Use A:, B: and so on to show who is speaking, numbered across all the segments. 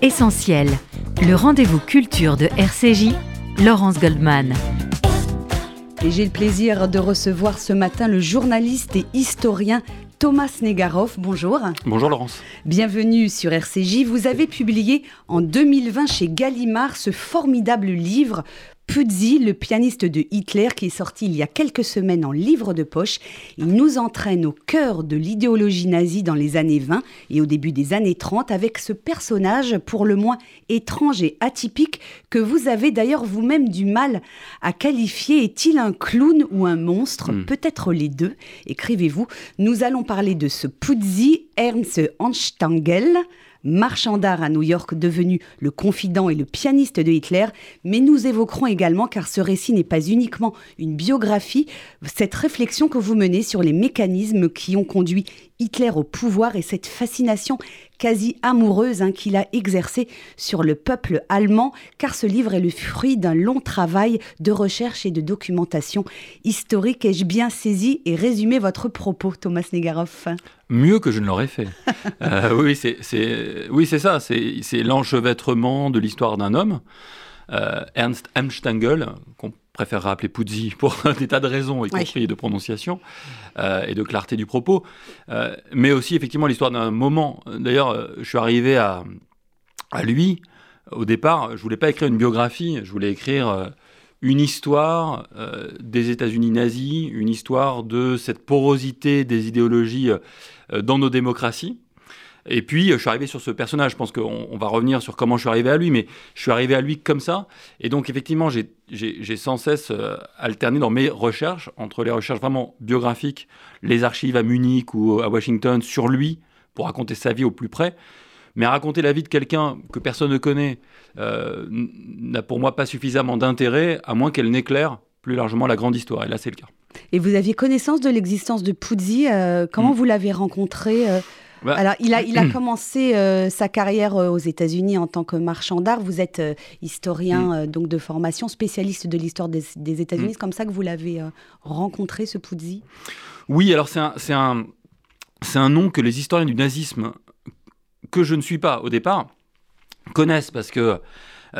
A: Essentiel, le rendez-vous culture de RCJ, Laurence Goldman.
B: Et j'ai le plaisir de recevoir ce matin le journaliste et historien Thomas Negaroff. Bonjour.
C: Bonjour Laurence.
B: Bienvenue sur RCJ. Vous avez publié en 2020 chez Gallimard ce formidable livre Puzzi, le pianiste de Hitler, qui est sorti il y a quelques semaines en livre de poche. Il nous entraîne au cœur de l'idéologie nazie dans les années 20 et au début des années 30 avec ce personnage pour le moins étrange et atypique que vous avez d'ailleurs vous-même du mal à qualifier. Est-il un clown ou un monstre? Hmm. Peut-être les deux. Écrivez-vous. Nous allons parler de ce Puzzi, Ernst Anstangel marchand d'art à New York devenu le confident et le pianiste de Hitler, mais nous évoquerons également, car ce récit n'est pas uniquement une biographie, cette réflexion que vous menez sur les mécanismes qui ont conduit Hitler au pouvoir et cette fascination quasi amoureuse hein, qu'il a exercée sur le peuple allemand, car ce livre est le fruit d'un long travail de recherche et de documentation historique. Ai-je bien saisi et résumé votre propos, Thomas Negaroff
C: Mieux que je ne l'aurais fait. euh, oui, c'est oui, ça, c'est l'enchevêtrement de l'histoire d'un homme. Euh, Ernst Amstangel, qu'on préférera appeler Puzzi pour des tas de raisons, y compris de prononciation euh, et de clarté du propos, euh, mais aussi effectivement l'histoire d'un moment. D'ailleurs, je suis arrivé à, à lui, au départ, je voulais pas écrire une biographie, je voulais écrire une histoire des États-Unis nazis, une histoire de cette porosité des idéologies dans nos démocraties. Et puis, je suis arrivé sur ce personnage. Je pense qu'on va revenir sur comment je suis arrivé à lui, mais je suis arrivé à lui comme ça. Et donc, effectivement, j'ai sans cesse euh, alterné dans mes recherches entre les recherches vraiment biographiques, les archives à Munich ou à Washington sur lui, pour raconter sa vie au plus près. Mais raconter la vie de quelqu'un que personne ne connaît euh, n'a pour moi pas suffisamment d'intérêt, à moins qu'elle n'éclaire plus largement la grande histoire. Et là, c'est le cas.
B: Et vous aviez connaissance de l'existence de Puzzi. Euh, comment mm. vous l'avez rencontré bah, Alors, il a, il a commencé euh, sa carrière euh, aux États-Unis en tant que marchand d'art. Vous êtes euh, historien mm. donc de formation, spécialiste de l'histoire des, États-Unis. Mm. C'est comme ça que vous l'avez rencontré, ce Puzzi?
C: Oui, alors c'est un, un, un, nom que les historiens du nazisme, que je ne suis pas au départ, connaissent parce que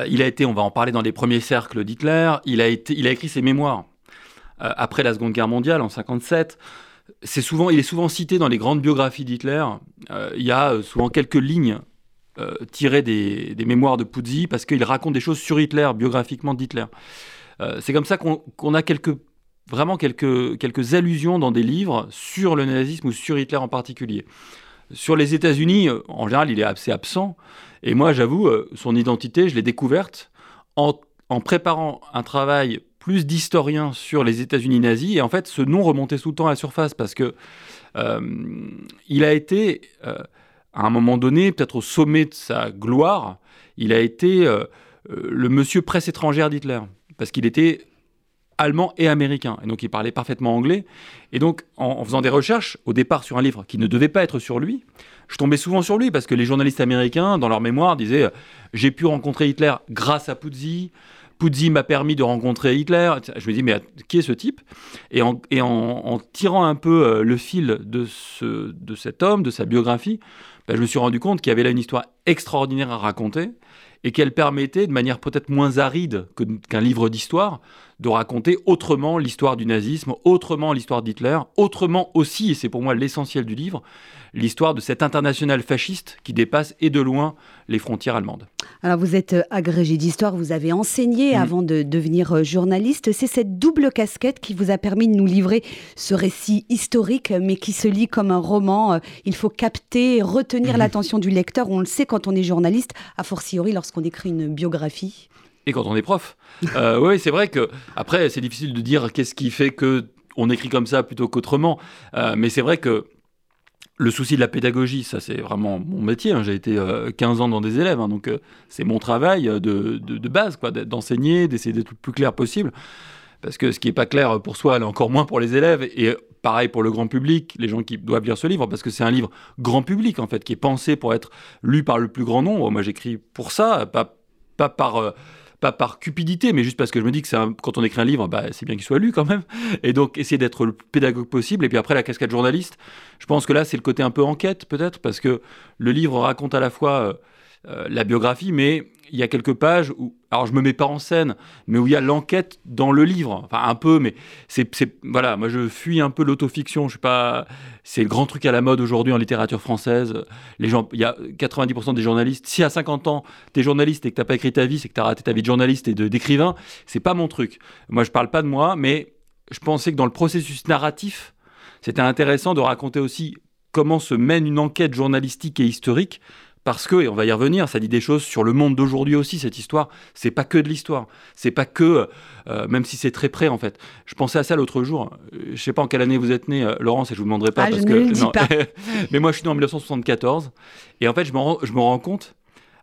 C: il a été, on va en parler dans les premiers cercles d'Hitler, il, a été, il a écrit ses mémoires après la Seconde Guerre mondiale en 57 c'est souvent, il est souvent cité dans les grandes biographies d'Hitler. Euh, il y a euh, souvent quelques lignes euh, tirées des, mémoires de Puzzi parce qu'il raconte des choses sur Hitler, biographiquement d'Hitler. c'est comme ça qu'on a quelques, vraiment quelques, quelques allusions dans des livres sur le nazisme ou sur Hitler en particulier. Sur les États-Unis, en général, il est assez absent. Et moi, j'avoue, son identité, je l'ai découverte en, en préparant un travail plus d'historiens sur les États-Unis nazis. Et en fait, ce nom remontait tout le temps à la surface parce que euh, il a été, euh, à un moment donné, peut-être au sommet de sa gloire, il a été euh, le monsieur presse étrangère d'Hitler. Parce qu'il était allemand et américain. Et donc il parlait parfaitement anglais. Et donc en, faisant des recherches, au départ sur un livre qui ne devait pas être sur lui, je tombais souvent sur lui parce que les journalistes américains, dans leur mémoire, disaient J'ai pu rencontrer Hitler grâce à Puzzi, Puzzi m'a permis de rencontrer Hitler. Je me dis, mais qui est ce type? Et, en, tirant un peu euh, le fil de, ce, de cet homme, de sa biographie, ben, je me suis rendu compte qu'il y avait là une histoire extraordinaire à raconter et qu'elle permettait, de manière peut-être moins aride qu'un livre d'histoire, de raconter autrement l'histoire du nazisme, autrement l'histoire d'Hitler, autrement aussi, et c'est pour moi l'essentiel du livre, l'histoire de cet international fasciste qui dépasse et de loin les frontières allemandes.
B: Alors vous êtes euh, agrégé d'histoire, vous avez enseigné mm. avant de devenir euh, journaliste. C'est cette double casquette qui vous a permis de nous livrer ce récit historique, mais qui se lit comme un roman. Euh, il faut capter, retenir mm. l'attention du lecteur. On le sait quand on est journaliste, a fortiori lorsqu'on écrit une biographie.
C: Quand on est prof. oui, c'est vrai que après c'est difficile de dire qu'est-ce qui fait que on écrit comme ça plutôt qu'autrement. mais c'est vrai que le souci de la pédagogie, ça c'est vraiment mon métier. Hein. J'ai été 15 euh, ans dans des élèves, hein. donc euh, c'est mon travail euh, de, de, base, quoi, d'enseigner, d'essayer d'être le plus clair possible. Parce que ce qui n'est pas clair pour soi, est encore moins pour les élèves. Et pareil pour le grand public, les gens qui doivent lire ce livre, parce que c'est un livre grand public, en fait, qui est pensé pour être lu par le plus grand nombre. Moi, j'écris pour ça, pas, pas par pas par cupidité, mais juste parce que je me dis que un, quand on écrit un livre, bah, c'est bien qu'il soit lu quand même. Et donc, essayer d'être le pédagogue possible. Et puis après, la cascade journaliste, je pense que là, c'est le côté un peu enquête, peut-être, parce que le livre raconte à la fois. Euh, la biographie, mais il y a quelques pages où, alors je me mets pas en scène, mais où il y a l'enquête dans le livre. Enfin, un peu, mais c'est, voilà, moi je fuis un peu l'autofiction. Je suis pas, c'est le grand truc à la mode aujourd'hui en littérature française. Les gens, il y a 90% des journalistes. Si à 50 ans, tu es journaliste et que t'as pas écrit ta vie, c'est que tu as raté ta vie de journaliste et de, d'écrivain. C'est pas mon truc. Moi, je parle pas de moi, mais je pensais que dans le processus narratif, c'était intéressant de raconter aussi comment se mène une enquête journalistique et historique parce que, et on va y revenir, ça dit des choses sur le monde d'aujourd'hui aussi, cette histoire. C'est pas que de l'histoire. C'est pas que, euh, même si c'est très près en fait. Je pensais à ça l'autre jour. Je sais pas en quelle année vous êtes né, euh, Laurence, et je vous demanderai pas
B: ah,
C: parce
B: je
C: que.
B: Ne le dis pas.
C: Mais moi, je suis né en 1974. Et en fait, je me rends, je me rends compte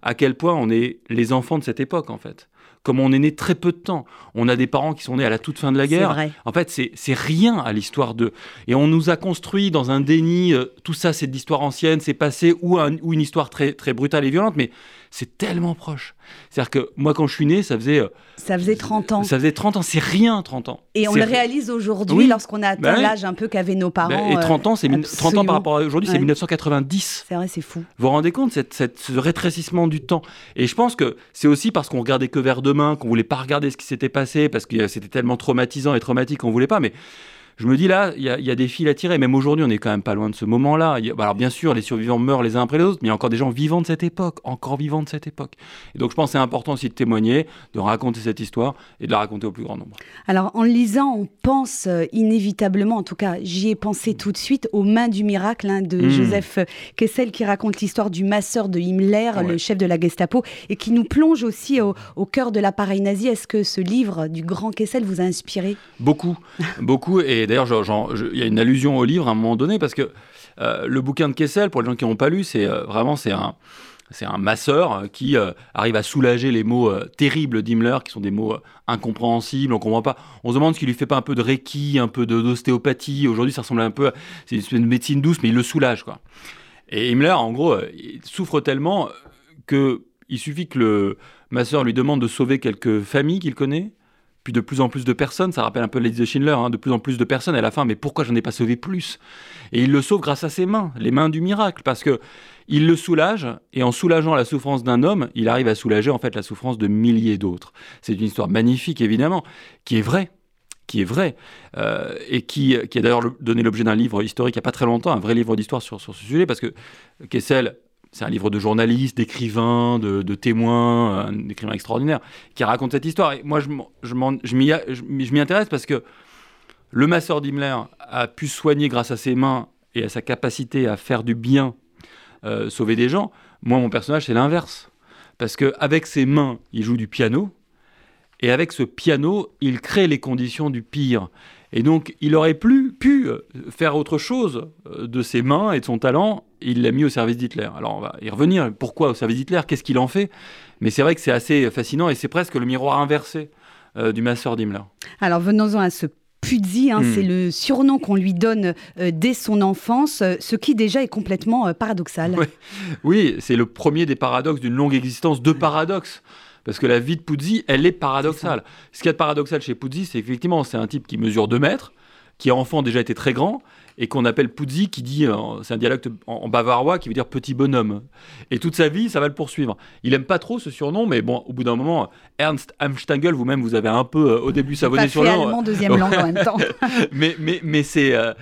C: à quel point on est les enfants de cette époque en fait comme on est né très peu de temps. On a des parents qui sont nés à la toute fin de la guerre.
B: Vrai.
C: En fait, c'est rien à l'histoire de. Et on nous a construit dans un déni. Euh, tout ça, c'est de l'histoire ancienne, c'est passé ou, ou, une histoire très, très brutale et violente. Mais c'est tellement proche. C'est-à-dire que moi, quand je suis né, ça faisait. Euh,
B: ça faisait 30 ans.
C: Ça faisait 30 ans, c'est rien, 30 ans.
B: Et on le réalise aujourd'hui oui. lorsqu'on a atteint
C: bah
B: l'âge un peu qu'avaient nos parents.
C: Bah, et 30 ans, c'est 30 ans par rapport à aujourd'hui, c'est
B: Ouais.
C: 1990.
B: C'est vrai, c'est fou.
C: Vous vous rendez compte, cette, cette- ce rétrécissement du temps? Et je pense que c'est aussi parce qu'on regardait que vers demain, qu'on voulait pas regarder ce qui s'était passé, parce que euh, c'était tellement traumatisant et traumatique qu'on voulait pas. Mais je me dis là, il y, a- il y a des fils à tirer. Même aujourd'hui, on est quand même pas loin de ce moment-là. Bah, Alors bien sûr, les survivants meurent les uns après les autres, mais il y a encore des gens vivants de cette époque, encore vivants de cette époque. Et donc je pense que c'est important aussi de témoigner, de raconter cette histoire et de la raconter au plus grand nombre.
B: Alors, en lisant, on pense euh, inévitablement, en tout cas, j'y ai pensé tout de suite, aux mains du miracle hein, de
C: Mm.
B: Joseph Kessel, qui raconte l'histoire du masseur de Himmler,
C: Ouais.
B: le chef de la Gestapo, et qui nous plonge aussi au, au cœur de l'appareil nazi. Est-ce que ce livre du grand Kessel vous a inspiré?
C: Beaucoup, beaucoup. Et d'ailleurs, j'en- je- il y a une allusion au livre à un moment donné parce que euh, le bouquin de Kessel, pour les gens qui n'ont pas lu, c'est euh, vraiment c'est un c'est un masseur euh, qui arrive à soulager les mots terribles d'Himmler, qui sont des mots incompréhensibles, on comprend pas. On se demande s'il lui fait pas un peu de reiki, un peu d'ostéopathie. Aujourd'hui, ça ressemble un peu, à- c'est une médecine douce, mais il le soulage, quoi. Et Himmler, en gros, il souffre tellement que il suffit que le masseur lui demande de sauver quelques familles qu'il connaît, puis de plus en plus de personnes, ça rappelle un peu la liste de Schindler, hein, de plus en plus de personnes, à la fin, mais pourquoi j'en ai pas sauvé plus? Et il le sauve grâce à ses mains, les mains du miracle, parce que il le soulage, et en soulageant la souffrance d'un homme, il arrive à soulager en fait la souffrance de milliers d'autres. C'est une histoire magnifique, évidemment, qui est vraie qui est vraie, euh, et qui, a d'ailleurs le- donné l'objet d'un livre historique il n'y a pas très longtemps, un vrai livre d'histoire sur, sur ce sujet, parce que Kessel, c'est un livre de journalistes, d'écrivains, de, témoins, un écrivain extraordinaire, qui raconte cette histoire. Et moi, je m'y intéresse parce que le masseur d'Himmler a pu soigner grâce à ses mains et à sa capacité à faire du bien, euh, sauver des gens. Moi, mon personnage, c'est l'inverse. Parce qu'avec ses mains, il joue du piano, et avec ce piano, il crée les conditions du pire. Et donc, il aurait plus pu euh, faire autre chose euh, de ses mains et de son talent. Il l'a mis au service d'Hitler. Alors, on va y revenir. Pourquoi au service d'Hitler? Qu'est-ce qu'il en fait? Mais c'est vrai que c'est assez fascinant et c'est presque le miroir inversé euh, du masseur d'Himmler.
B: Alors, venons-en à ce Pudzi, hein,
C: Mm.
B: c'est le surnom qu'on lui donne euh, dès son enfance, euh, ce qui déjà est complètement euh, paradoxal.
C: Ouais. Oui, c'est le premier des paradoxes d'une longue existence de paradoxes. Parce que la vie de Puzzi, elle est paradoxale. Ce qu'il y a de paradoxal chez Puzzi, c'est effectivement, c'est un type qui mesure 2 mètres, qui enfant déjà était très grand, et qu'on appelle Puzzi, qui dit, euh, c'est un dialecte en, bavarois qui veut dire petit bonhomme. Et toute sa vie, ça va le poursuivre. Il aime pas trop ce surnom, mais bon, au bout d'un moment, Ernst Amstangel, vous-même, vous avez un peu euh, au début savonné sur
B: allemand deuxième langue en même temps.
C: mais mais, mais c'est. euh,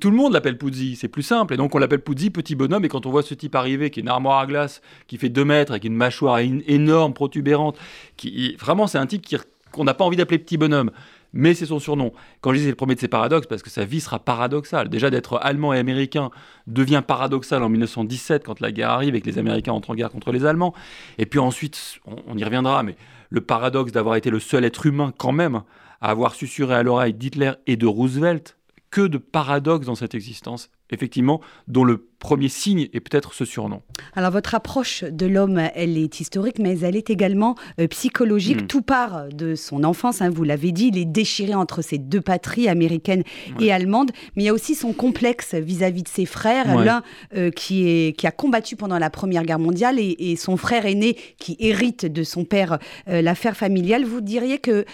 C: tout le monde l'appelle Puzzi, c'est plus simple. Et donc on l'appelle Puzzi, petit bonhomme. Et quand on voit ce type arriver, qui est une armoire à glace, qui fait 2 mètres, avec une mâchoire énorme, protubérante, qui, vraiment, c'est un type qu'on n'a pas envie d'appeler petit bonhomme. Mais c'est son surnom. Quand je dis le premier de ses paradoxes, parce que sa vie sera paradoxale. Déjà d'être allemand et américain devient paradoxal en 1917 quand la guerre arrive et que les Américains entrent en guerre contre les Allemands. Et puis ensuite, on, on y reviendra, mais le paradoxe d'avoir été le seul être humain quand même à avoir susurré à l'oreille d'Hitler et de Roosevelt, que de paradoxes dans cette existence, effectivement, dont le premier signe est peut-être ce surnom.
B: Alors votre approche de l'homme, elle est historique, mais elle est également euh, psychologique.
C: Mm.
B: Tout part de son enfance, hein, vous l'avez dit, il est déchiré entre ces deux patries, américaine
C: Ouais.
B: et allemande, mais il y a aussi son complexe vis-à-vis de ses frères,
C: Ouais.
B: l'un euh, qui, est, qui a combattu pendant la Première Guerre mondiale et, et son frère aîné qui hérite de son père euh, l'affaire familiale. Vous diriez que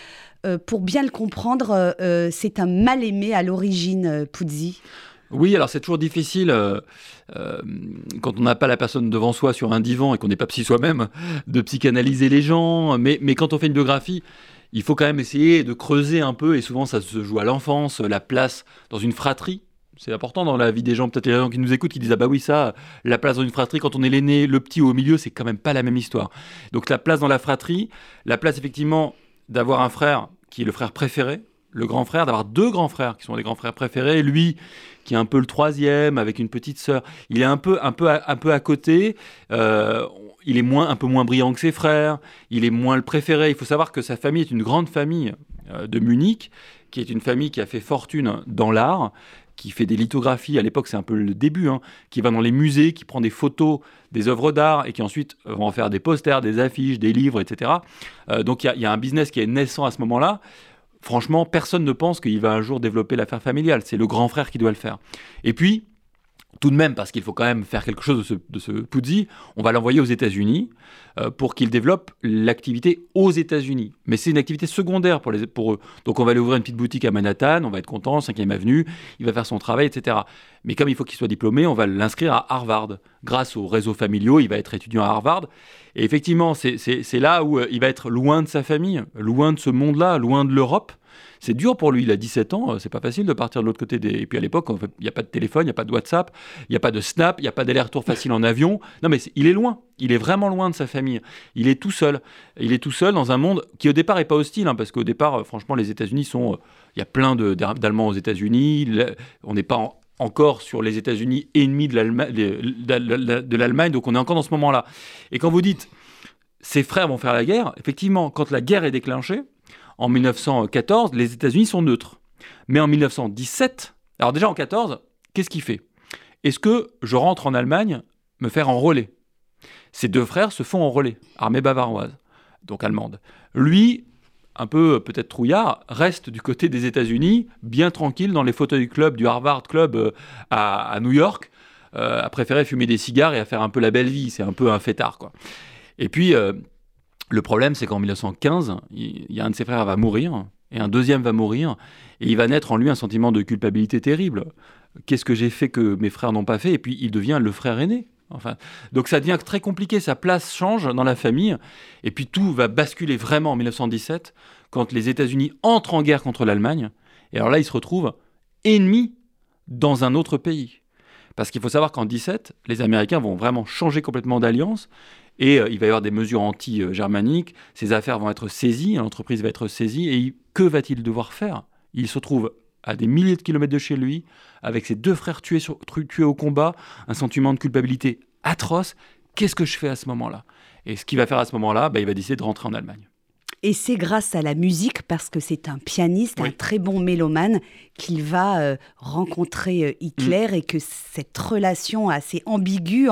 B: pour bien le comprendre, c'est un mal-aimé à l'origine, Puzzi
C: Oui, alors c'est toujours difficile euh, euh, quand on n'a pas la personne devant soi sur un divan et qu'on n'est pas psy soi-même de psychanalyser les gens. Mais, quand on fait une biographie, il faut quand même essayer de creuser un peu, et souvent ça se joue à l'enfance, la place dans une fratrie. C'est important dans la vie des gens, peut-être les gens qui nous écoutent qui disent Ah bah oui, ça, la place dans une fratrie, quand on est l'aîné, le petit ou au milieu, c'est quand même pas la même histoire. Donc la place dans la fratrie, la place effectivement d'avoir un frère qui est le frère préféré, le grand frère, d'avoir deux grands frères qui sont des grands frères préférés, lui qui est un peu le troisième avec une petite sœur, il est un peu, un peu, à, un peu à côté. Euh, il est moins, un peu moins brillant que ses frères. Il est moins le préféré. Il faut savoir que sa famille est une grande famille euh, de Munich, qui est une famille qui a fait fortune dans l'art, qui fait des lithographies. À l'époque, c'est un peu le début, hein, qui va dans les musées, qui prend des photos des œuvres d'art et qui ensuite va en faire des posters, des affiches, des livres, etc. Euh, donc il y, a un business qui est naissant à ce moment-là franchement, personne ne pense qu'il va un jour développer l'affaire familiale. C'est le grand frère qui doit le faire. Et puis, tout de même, parce qu'il faut quand même faire quelque chose de ce, de on va l'envoyer aux États-Unis euh, pour qu'il développe l'activité aux États-Unis. Mais c'est une activité secondaire pour, les, pour eux. Donc on va lui ouvrir une petite boutique à Manhattan, on va être content, 5e avenue, il va faire son travail, etc. Mais comme il faut qu'il soit diplômé, on va l'inscrire à Harvard. Grâce aux réseaux familiaux, il va être étudiant à Harvard. Et effectivement, c'est là où euh, il va être loin de sa famille, loin de ce monde-là, loin de l'Europe c'est dur pour lui. Il a 17 ans, euh, c'est pas facile de partir de l'autre côté des. Et puis à l'époque, il n'y a pas de téléphone, il n'y a pas de WhatsApp, il n'y a pas de Snap, il n'y a pas d'aller-retour facile en avion. Non, mais il est loin. Il est vraiment loin de sa famille. Il est tout seul. Il est tout seul dans un monde qui au départ est pas hostile, hein, parce qu'au départ, euh, franchement, les États-Unis sont. Euh, il y a plein d'Allemands aux États-Unis. On n'est pas encore sur les États-Unis ennemis de l'Allemagne, donc on est encore dans ce moment-là. Et quand vous dites ses frères vont faire la guerre, effectivement, quand la guerre est déclenchée, en 1914, les États-Unis sont neutres. Mais en 1917, alors déjà en 14, qu'est-ce qu'il fait? Est-ce que je rentre en Allemagne me faire enrôler Ses deux frères se font enrôler, armée bavaroise, donc allemande. Lui, un peu peut-être trouillard, reste du côté des États-Unis, bien tranquille dans les fauteuils du club du Harvard Club euh, à, New York, euh, a préféré fumer des cigares et à faire un peu la belle vie. C'est un peu un fêtard, quoi. Et puis, euh, le problème, c'est qu'en 1915, il y a un de ses frères va mourir, et un deuxième va mourir, et il va naître en lui un sentiment de culpabilité terrible. Qu'est-ce que j'ai fait que mes frères n'ont pas fait? Et puis il devient le frère aîné. Enfin, donc ça devient très compliqué, sa place change dans la famille, et puis tout va basculer vraiment en 1917, quand les États-Unis entrent en guerre contre l'Allemagne, et alors là, ils se retrouvent ennemis dans un autre pays. Parce qu'il faut savoir qu'en 17, les Américains vont vraiment changer complètement d'alliance, et euh, il va y avoir des mesures anti-germaniques, ces affaires vont être saisies, l'entreprise va être saisie, et que va-t-il devoir faire? Il se trouve à des milliers de kilomètres de chez lui, avec ses deux frères tués, au combat, un sentiment de culpabilité atroce. Qu'est-ce que je fais à ce moment-là? Et ce qu'il va faire à ce moment-là, bah, il va décider de rentrer en Allemagne.
B: Et c'est grâce à la musique, parce que c'est un pianiste, un très bon mélomane, qu'il va euh, rencontrer euh, Hitler mm. et que cette relation assez ambiguë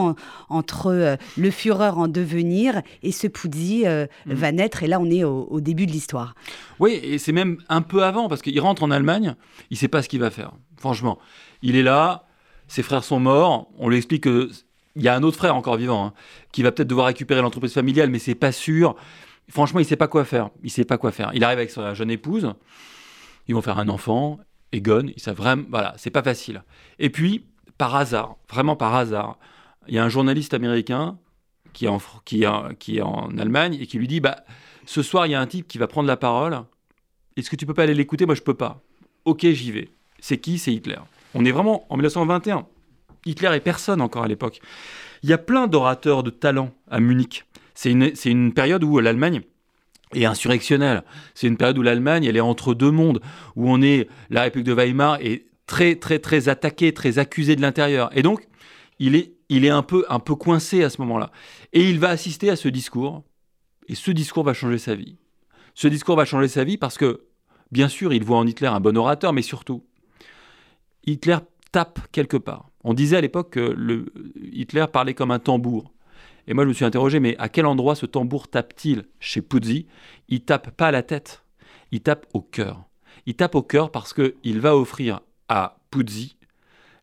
B: entre euh, le Führer en devenir et ce Puzzi mm. va naître. Et là, on est au, début de l'histoire.
C: Oui, et c'est même un peu avant, parce qu'il rentre en Allemagne, il ne sait pas ce qu'il va faire. Franchement, il est là, ses frères sont morts, on lui explique que... Il y a un autre frère encore vivant hein, qui va peut-être devoir récupérer l'entreprise familiale, mais c'est pas sûr. Franchement, il sait pas quoi faire. Il sait pas quoi faire. Il arrive avec sa jeune épouse. Ils vont faire un enfant. Egon, il sait vraiment. Voilà, c'est pas facile. Et puis, par hasard, vraiment par hasard, il y a un journaliste américain qui est en, qui qui est en Allemagne et qui lui dit bah, ce soir, il y a un type qui va prendre la parole. Est-ce que tu peux pas aller l'écouter? Moi, je peux pas. Ok, j'y vais. C'est qui? C'est Hitler. On est vraiment en 1921. Hitler est personne encore à l'époque. Il y a plein d'orateurs de talent à Munich. C'est une, une période où l'Allemagne est insurrectionnelle. C'est une période où l'Allemagne, elle est entre deux mondes, où on est, la République de Weimar est très, très, très attaquée, très accusée de l'intérieur. Et donc, il est, il est un, peu, un peu coincé à ce moment-là. Et il va assister à ce discours, et ce discours va changer sa vie. Ce discours va changer sa vie parce que, bien sûr, il voit en Hitler un bon orateur, mais surtout, Hitler tape quelque part. On disait à l'époque que le, Hitler parlait comme un tambour. Et moi, je me suis interrogé, mais à quel endroit ce tambour tape-t-il chez Puzzi? Il tape pas à la tête, il tape au cœur. Il tape au cœur parce qu'il va offrir à Puzzi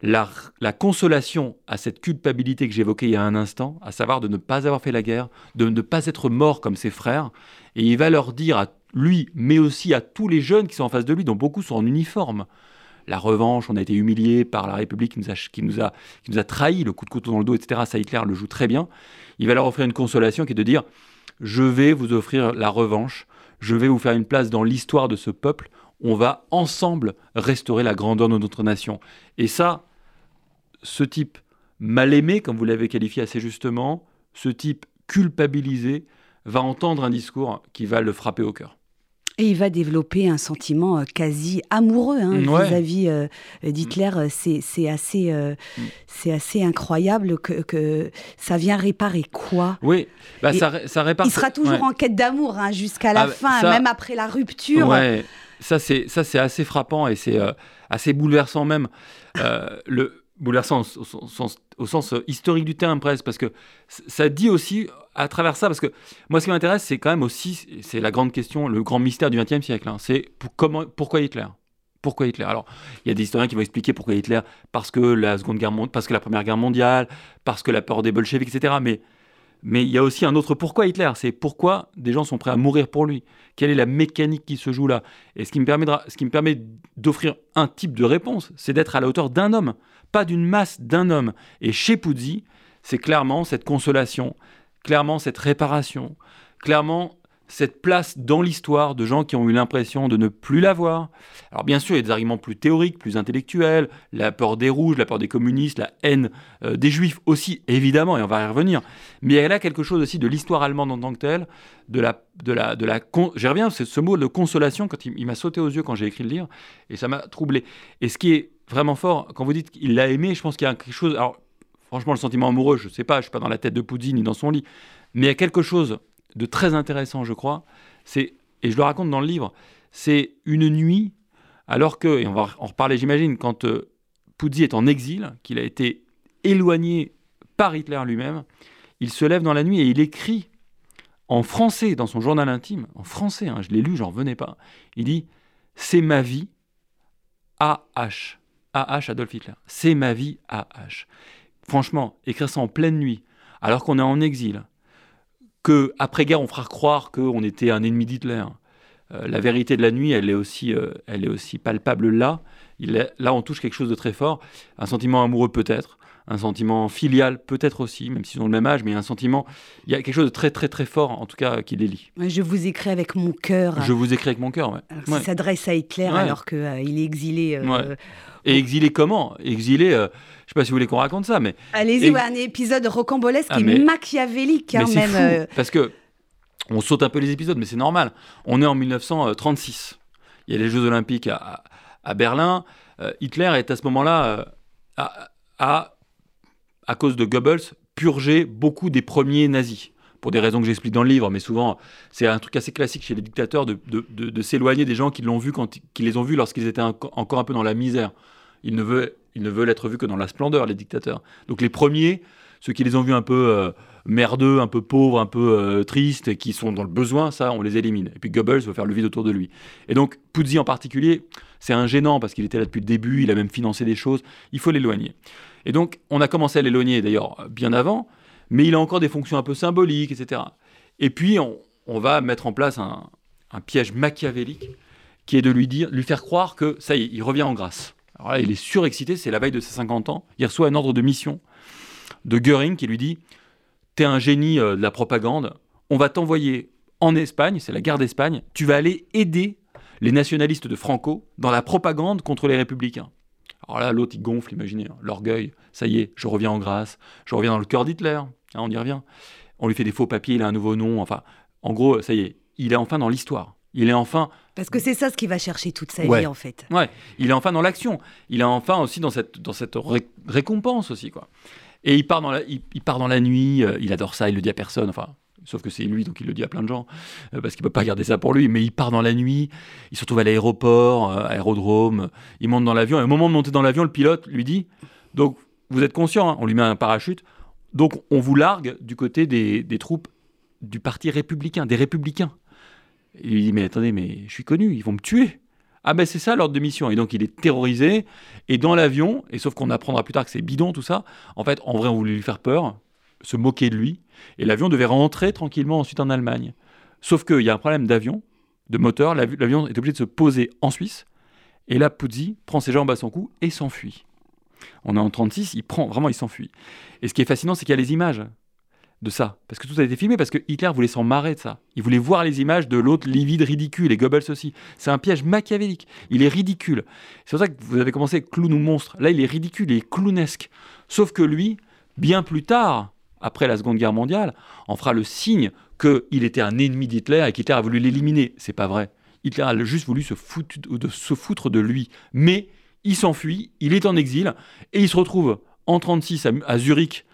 C: la, la, consolation à cette culpabilité que j'évoquais il y a un instant, à savoir de ne pas avoir fait la guerre, de ne pas être mort comme ses frères. Et il va leur dire à lui, mais aussi à tous les jeunes qui sont en face de lui, dont beaucoup sont en uniforme, la revanche, on a été humilié par la République qui nous, a, qui, nous a, qui nous a trahi, le coup de couteau dans le dos, etc. Ça, Hitler le joue très bien. Il va leur offrir une consolation qui est de dire je vais vous offrir la revanche, je vais vous faire une place dans l'histoire de ce peuple, on va ensemble restaurer la grandeur de notre nation. Et ça, ce type mal aimé, comme vous l'avez qualifié assez justement, ce type culpabilisé, va entendre un discours qui va le frapper au cœur.
B: Et il va développer un sentiment euh, quasi amoureux hein, vis-à-vis euh, d'Hitler. Mm. C'est assez, euh, mm. c'est assez incroyable que, que, ça vient réparer quoi?
C: Oui, bah, ça, ça, répare.
B: Il sera toujours en quête d'amour hein, jusqu'à la ah, fin, même après la rupture.
C: Ouais. Ça, c'est assez frappant et c'est assez bouleversant même. le bouleversant au, sens historique du terme presque, parce que ça dit aussi à travers ça, parce que moi ce qui m'intéresse, c'est quand même aussi, c'est la grande question, le grand mystère du XXe siècle, hein, c'est pourquoi Hitler? Pourquoi Hitler? Alors, il y a des historiens qui vont expliquer pourquoi Hitler, parce que la Seconde Guerre mondiale, parce que la Première Guerre mondiale, parce que la peur des bolcheviks, etc. Mais, mais il y a aussi un autre pourquoi Hitler, c'est pourquoi des gens sont prêts à mourir pour lui? Quelle est la mécanique qui se joue là? Et ce qui me permettra, ce qui me permet d'offrir un type de réponse, c'est d'être à la hauteur d'un homme pas d'une masse, d'un homme. Et chez Puzzi, c'est clairement cette consolation, clairement cette réparation, clairement cette place dans l'histoire de gens qui ont eu l'impression de ne plus l'avoir. Alors bien sûr, il y a des arguments plus théoriques, plus intellectuels, la peur des rouges, la peur des communistes, la haine euh, des juifs aussi, évidemment, et on va y revenir. Mais il y a là quelque chose aussi de l'histoire allemande en tant que telle, de la... De la, de la J'y reviens, c'est ce mot de consolation, quand il m'a sauté aux yeux quand j'ai écrit le livre, et ça m'a troublé. Et ce qui est vraiment fort. Quand vous dites qu'il l'a aimé, je pense qu'il y a quelque chose. Franchement, le sentiment amoureux, je ne sais pas, je ne suis pas dans la tête de Poudzi ni dans son lit, mais il y a quelque chose de très intéressant, je crois. C'est et je le raconte dans le livre. C'est une nuit, alors que, et on va en reparler, j'imagine, quand euh, est en exil, qu'il a été éloigné par Hitler lui-même, il se lève dans la nuit et il écrit en français dans son journal intime, en français, hein, je l'ai lu, j'en revenais pas. Il dit C'est ma vie, AH. AH Adolf Hitler. C'est ma vie AH. Franchement, écrire ça en pleine nuit, alors qu'on est en exil, que après guerre on fera croire qu'on était un ennemi d'Hitler. Euh, la vérité de la nuit, elle est aussi, euh, elle est aussi palpable là. Il là, on touche quelque chose de très fort, un sentiment amoureux peut-être, un sentiment filial peut-être aussi, même s'ils ont le même âge, mais un sentiment, il y a quelque chose de très très très fort en tout cas qui les lie.
B: Je vous écris avec mon cœur.
C: Je vous écris avec mon cœur, ouais.
B: Ça s'adresse à Hitler alors qu'il euh, il est exilé
C: et exilé comment? Exilé, euh, je ne sais pas si vous voulez qu'on raconte ça, mais...
B: Allez-y, un épisode rocambolesque ah, et machiavélique. Hein, même,
C: euh. parce que on saute un peu les épisodes, mais c'est normal. On est en 1936. Il y a les Jeux Olympiques à, Berlin. Euh, Hitler est à ce moment-là, à, à, cause de Goebbels, purgé beaucoup des premiers nazis pour des raisons que j'explique dans le livre, mais souvent, c'est un truc assez classique chez les dictateurs de, de, s'éloigner des gens qui l'ont vu quand, qui les ont vus lorsqu'ils étaient encore un peu dans la misère. Ils ne, ils ne veulent être vus que dans la splendeur, les dictateurs. Donc les premiers, ceux qui les ont vus un peu euh, merdeux, un peu pauvres, un peu euh, tristes, et qui sont dans le besoin, ça, on les élimine. Et puis Goebbels veut faire le vide autour de lui. Et donc Puzzi en particulier, c'est un gênant parce qu'il était là depuis le début, il a même financé des choses, il faut l'éloigner. Et donc on a commencé à l'éloigner d'ailleurs bien avant, mais il a encore des fonctions un peu symboliques, etc. Et puis, on, va mettre en place un, piège machiavélique qui est de lui dire, lui faire croire que ça y est, il revient en grâce. Alors là, il est surexcité, c'est la veille de ses 50 ans. Il reçoit un ordre de mission de Goering qui lui dit T'es un génie euh, de la propagande, on va t'envoyer en Espagne, c'est la guerre d'Espagne, tu vas aller aider les nationalistes de Franco dans la propagande contre les républicains. Alors là, l'autre, il gonfle, imaginez, hein, l'orgueil, ça y est, je reviens en grâce, je reviens dans le cœur d'Hitler, on y revient. On lui fait des faux papiers, il a un nouveau nom. Enfin, en gros, ça y est, il est enfin dans l'histoire. Il est enfin.
B: Parce que c'est ça ce qu'il va chercher toute sa vie, en fait.
C: Ouais, il est enfin dans l'action. Il est enfin aussi dans cette, dans cette récompense aussi, quoi. Et il part dans la, il, part dans la nuit, euh, il adore ça, il le dit à personne. Enfin, sauf que c'est lui, donc il le dit à plein de gens, euh, parce qu'il peut pas garder ça pour lui. Mais il part dans la nuit, il se retrouve à l'aéroport, euh, aérodrome, il monte dans l'avion. Et au moment de monter dans l'avion, le pilote lui dit Donc, vous êtes conscient, hein, on lui met un parachute, donc on vous largue du côté des, troupes du parti républicain, des républicains. Il dit mais attendez, mais je suis connu, ils vont me tuer. Ah ben c'est ça l'ordre de mission. Et donc il est terrorisé. Et dans l'avion, et sauf qu'on apprendra plus tard que c'est bidon tout ça, en fait en vrai on voulait lui faire peur, se moquer de lui. Et l'avion devait rentrer tranquillement ensuite en Allemagne. Sauf qu'il y a un problème d'avion, de moteur, l'avion est obligé de se poser en Suisse. Et là, Puzzi prend ses jambes à son cou et s'enfuit. On est en 36, il prend, vraiment, il s'enfuit. Et ce qui est fascinant, c'est qu'il y a les images de ça. Parce que tout a été filmé, parce que Hitler voulait s'en marrer de ça. Il voulait voir les images de l'autre livide, ridicule, et Goebbels aussi. C'est un piège machiavélique. Il est ridicule. C'est pour ça que vous avez commencé clown ou monstre. Là, il est ridicule, il est clownesque. Sauf que lui, bien plus tard, après la Seconde Guerre mondiale, en fera le signe qu'il était un ennemi d'Hitler et qu'Hitler a voulu l'éliminer. C'est pas vrai. Hitler a juste voulu se foutre de, se foutre de lui. Mais il s'enfuit, il est en exil, et il se retrouve en 1936 à Zurich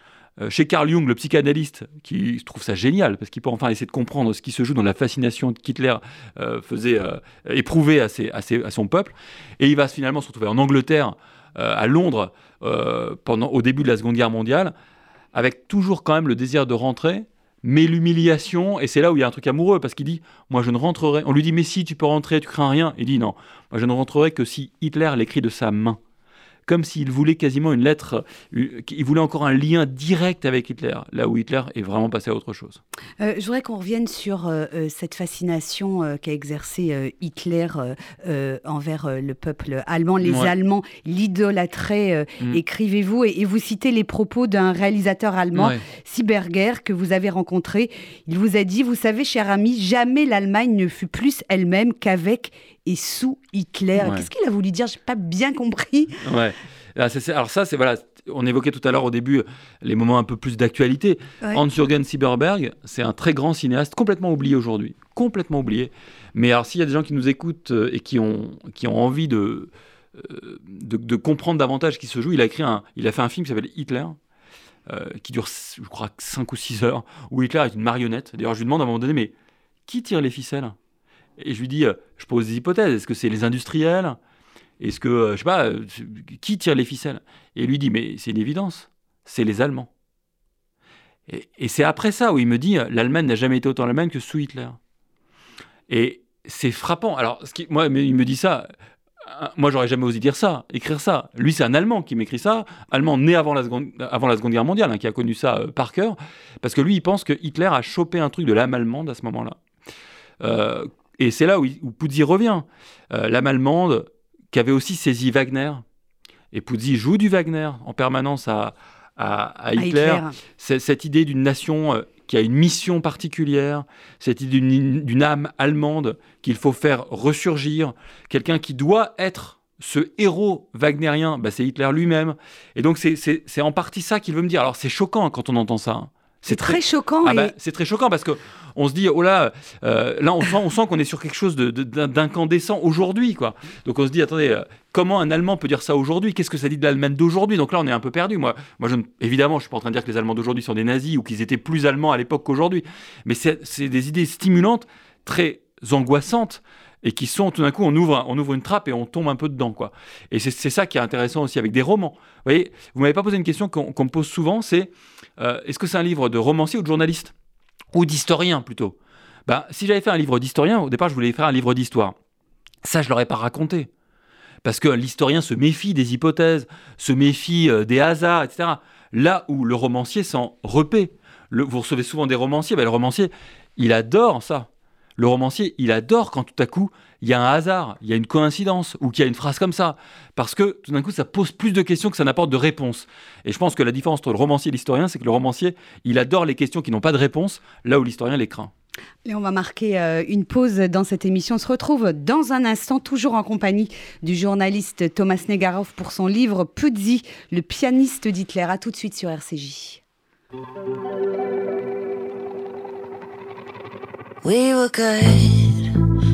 C: chez Carl Jung, le psychanalyste, qui trouve ça génial, parce qu'il peut enfin essayer de comprendre ce qui se joue dans la fascination qu'Hitler euh, faisait euh, éprouver à, à, son peuple. Et il va finalement se retrouver en Angleterre, à Londres, pendant, au début de la Seconde Guerre mondiale, avec toujours quand même le désir de rentrer, mais l'humiliation, et c'est là où il y a un truc amoureux, parce qu'il dit, moi je ne rentrerai, on lui dit, mais si tu peux rentrer, tu crains rien, il dit, non, moi je ne rentrerai que si Hitler l'écrit de sa main comme s'il voulait quasiment une lettre, euh, il voulait encore un lien direct avec Hitler, là où Hitler est vraiment passé à autre chose.
B: Euh, je voudrais qu'on revienne sur euh, cette fascination qu'a exercée Hitler envers le peuple allemand. Les Allemands l'idolâtraient, mm. écrivez-vous, et, vous citez les propos d'un réalisateur allemand, Sieberger, que vous avez rencontré. Il vous a dit, vous savez, cher ami, jamais l'Allemagne ne fut plus elle-même qu'avec et sous Hitler. Qu'est-ce qu'il a voulu dire? J'ai pas bien compris.
C: Ouais. Ah, alors ça, c'est voilà. On évoquait tout à l'heure au début les moments un peu plus d'actualité. Hans-Jürgen Sieberberg, c'est un très grand cinéaste, complètement oublié aujourd'hui, complètement oublié. Mais alors s'il y a des gens qui nous écoutent euh, et qui ont, qui ont envie de, euh, de, comprendre davantage ce qui se joue, il a écrit un, il a fait un film qui s'appelle Hitler. Euh, qui dure, je crois, 5 ou 6 heures, où Hitler est une marionnette. D'ailleurs, je lui demande à un moment donné, mais qui tire les ficelles? Et je lui dis, euh, je pose des hypothèses. Est-ce que c'est les industriels? Est-ce que, euh, je sais pas, euh, qui tire les ficelles? Et il lui dit, mais c'est une évidence, c'est les Allemands. Et, c'est après ça où il me dit, l'Allemagne n'a jamais été autant l'Allemagne que sous Hitler. Et c'est frappant. Alors, moi, il me dit ça. Moi, j'aurais jamais osé dire ça, écrire ça. Lui, c'est un Allemand qui m'écrit ça, Allemand né avant la Seconde, avant la seconde Guerre mondiale, hein, qui a connu ça par cœur, parce que lui, il pense que Hitler a chopé un truc de l'âme allemande à ce moment-là. Et c'est là où, où revient. Euh, l'âme allemande qui avait aussi saisi Wagner. Et Puzzi joue du Wagner en permanence à, à, Hitler. Cette idée d'une nation euh, qui a une mission particulière, cette idée d'une âme allemande qu'il faut faire ressurgir, quelqu'un qui doit être ce héros wagnérien, bah c'est Hitler lui-même. Et donc c'est en partie ça qu'il veut me dire. Alors c'est choquant quand on entend ça. Hein.
B: C'est très, choquant.
C: Ah bah, c'est très choquant parce que on se dit oh là, euh, là on sent, on sent qu'on est sur quelque chose d'incandescent aujourd'hui quoi. Donc on se dit attendez, euh, comment un Allemand peut dire ça aujourd'hui? Qu'est-ce que ça dit de l'Allemagne d'aujourd'hui? Donc là on est un peu perdu. Moi, moi je, évidemment je suis pas en train de dire que les Allemands d'aujourd'hui sont des nazis ou qu'ils étaient plus allemands à l'époque qu'aujourd'hui, mais c'est des idées stimulantes, très angoissantes et qui sont tout d'un coup on ouvre on ouvre une trappe et on tombe un peu dedans quoi. Et c'est ça qui est intéressant aussi avec des romans. Vous voyez, vous m'avez pas posé une question qu'on me pose souvent, c'est euh, est-ce que c'est un livre de romancier ou de journaliste ou d'historien plutôt Ben si j'avais fait un livre d'historien, au départ je voulais faire un livre d'histoire. Ça je l'aurais pas raconté parce que l'historien se méfie des hypothèses, se méfie euh, des hasards, etc. Là où le romancier s'en repaît. vous recevez souvent des romanciers, ben, le romancier, il adore ça. Le romancier, il adore quand tout à coup, il y a un hasard, il y a une coïncidence, ou qu'il y a une phrase comme ça. Parce que tout d'un coup, ça pose plus de questions que ça n'apporte de réponses. Et je pense que la différence entre le romancier et l'historien, c'est que le romancier, il adore les questions qui n'ont pas de réponse, là où l'historien les craint.
B: Et on va marquer euh, une pause dans cette émission. On se retrouve dans un instant, toujours en compagnie du journaliste Thomas Negarov pour son livre Pudzi, le pianiste d'Hitler. A tout de suite sur RCJ. We were good,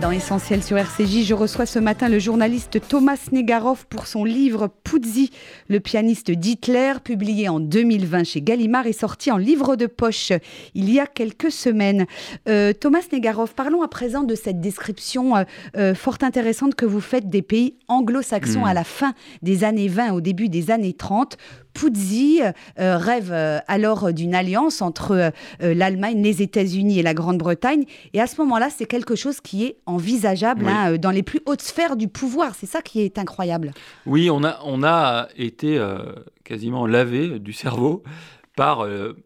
B: dans Essentiel sur RCJ. Je reçois ce matin le journaliste Thomas Negarov pour son livre Puzzi, le pianiste d'Hitler, publié en 2020 chez Gallimard et sorti en livre de poche il y a quelques semaines. Euh, Thomas Negarov, parlons à présent de cette description euh, euh, fort intéressante que vous faites des pays anglo-saxons
C: Mm.
B: à la fin des années 20, au début des années 30. Puzzi euh, rêve euh, alors d'une alliance entre euh, euh, l'Allemagne, les États-Unis et la Grande-Bretagne. Et à ce moment-là, c'est quelque chose qui est envisageable
C: Oui.
B: hein, euh, dans les plus hautes sphères du pouvoir. C'est ça qui est incroyable.
C: Oui, on a, on a été euh, quasiment lavé du cerveau par, euh,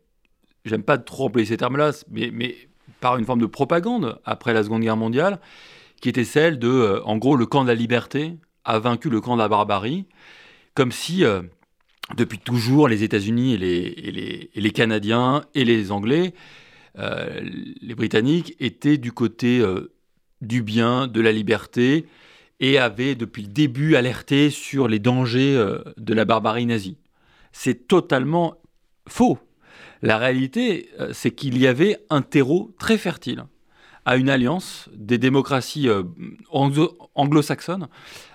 C: j'aime pas trop employer ces termes-là, mais, mais par une forme de propagande après la Seconde Guerre mondiale, qui était celle de, euh, en gros, le camp de la liberté a vaincu le camp de la barbarie, comme si, euh, depuis toujours, les États-Unis et les, Canadiens et les Anglais, euh, les Britanniques, étaient du côté euh, du bien, de la liberté, et avaient depuis le début alerté sur les dangers euh, de la barbarie nazie. C'est totalement faux. La réalité, c'est qu'il y avait un terreau très fertile à une alliance des démocraties euh, anglo- anglo-saxonnes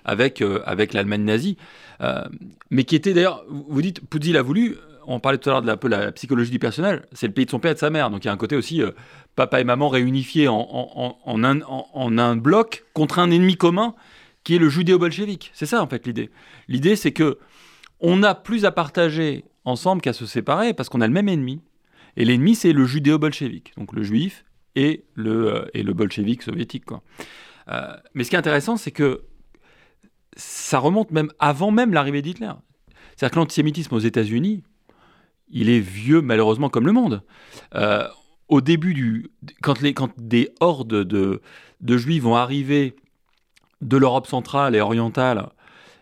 C: avec, euh, avec l'Allemagne nazie, euh, mais qui était d'ailleurs, vous dites, Puzzi l'a voulu, on parlait tout à l'heure de la, psychologie du personnel, c'est le pays de son père et de sa mère, donc il y a un côté aussi papa et maman réunifiés en, en- un, en un bloc contre un ennemi commun qui est le judéo-bolchevique. C'est ça en fait l'idée. L'idée c'est que on a plus à partager ensemble qu'à se séparer parce qu'on a le même ennemi. Et l'ennemi c'est le judéo-bolchevique, donc le juif et le, euh, et le bolchevique soviétique. Quoi. Euh, mais ce qui est intéressant c'est que ça remonte même avant même l'arrivée d'Hitler. C'est-à-dire que l'antisémitisme aux États-Unis, il est vieux malheureusement comme le monde. Euh, au début du, quand, les, quand des hordes de, de juifs vont arriver de l'Europe centrale et orientale,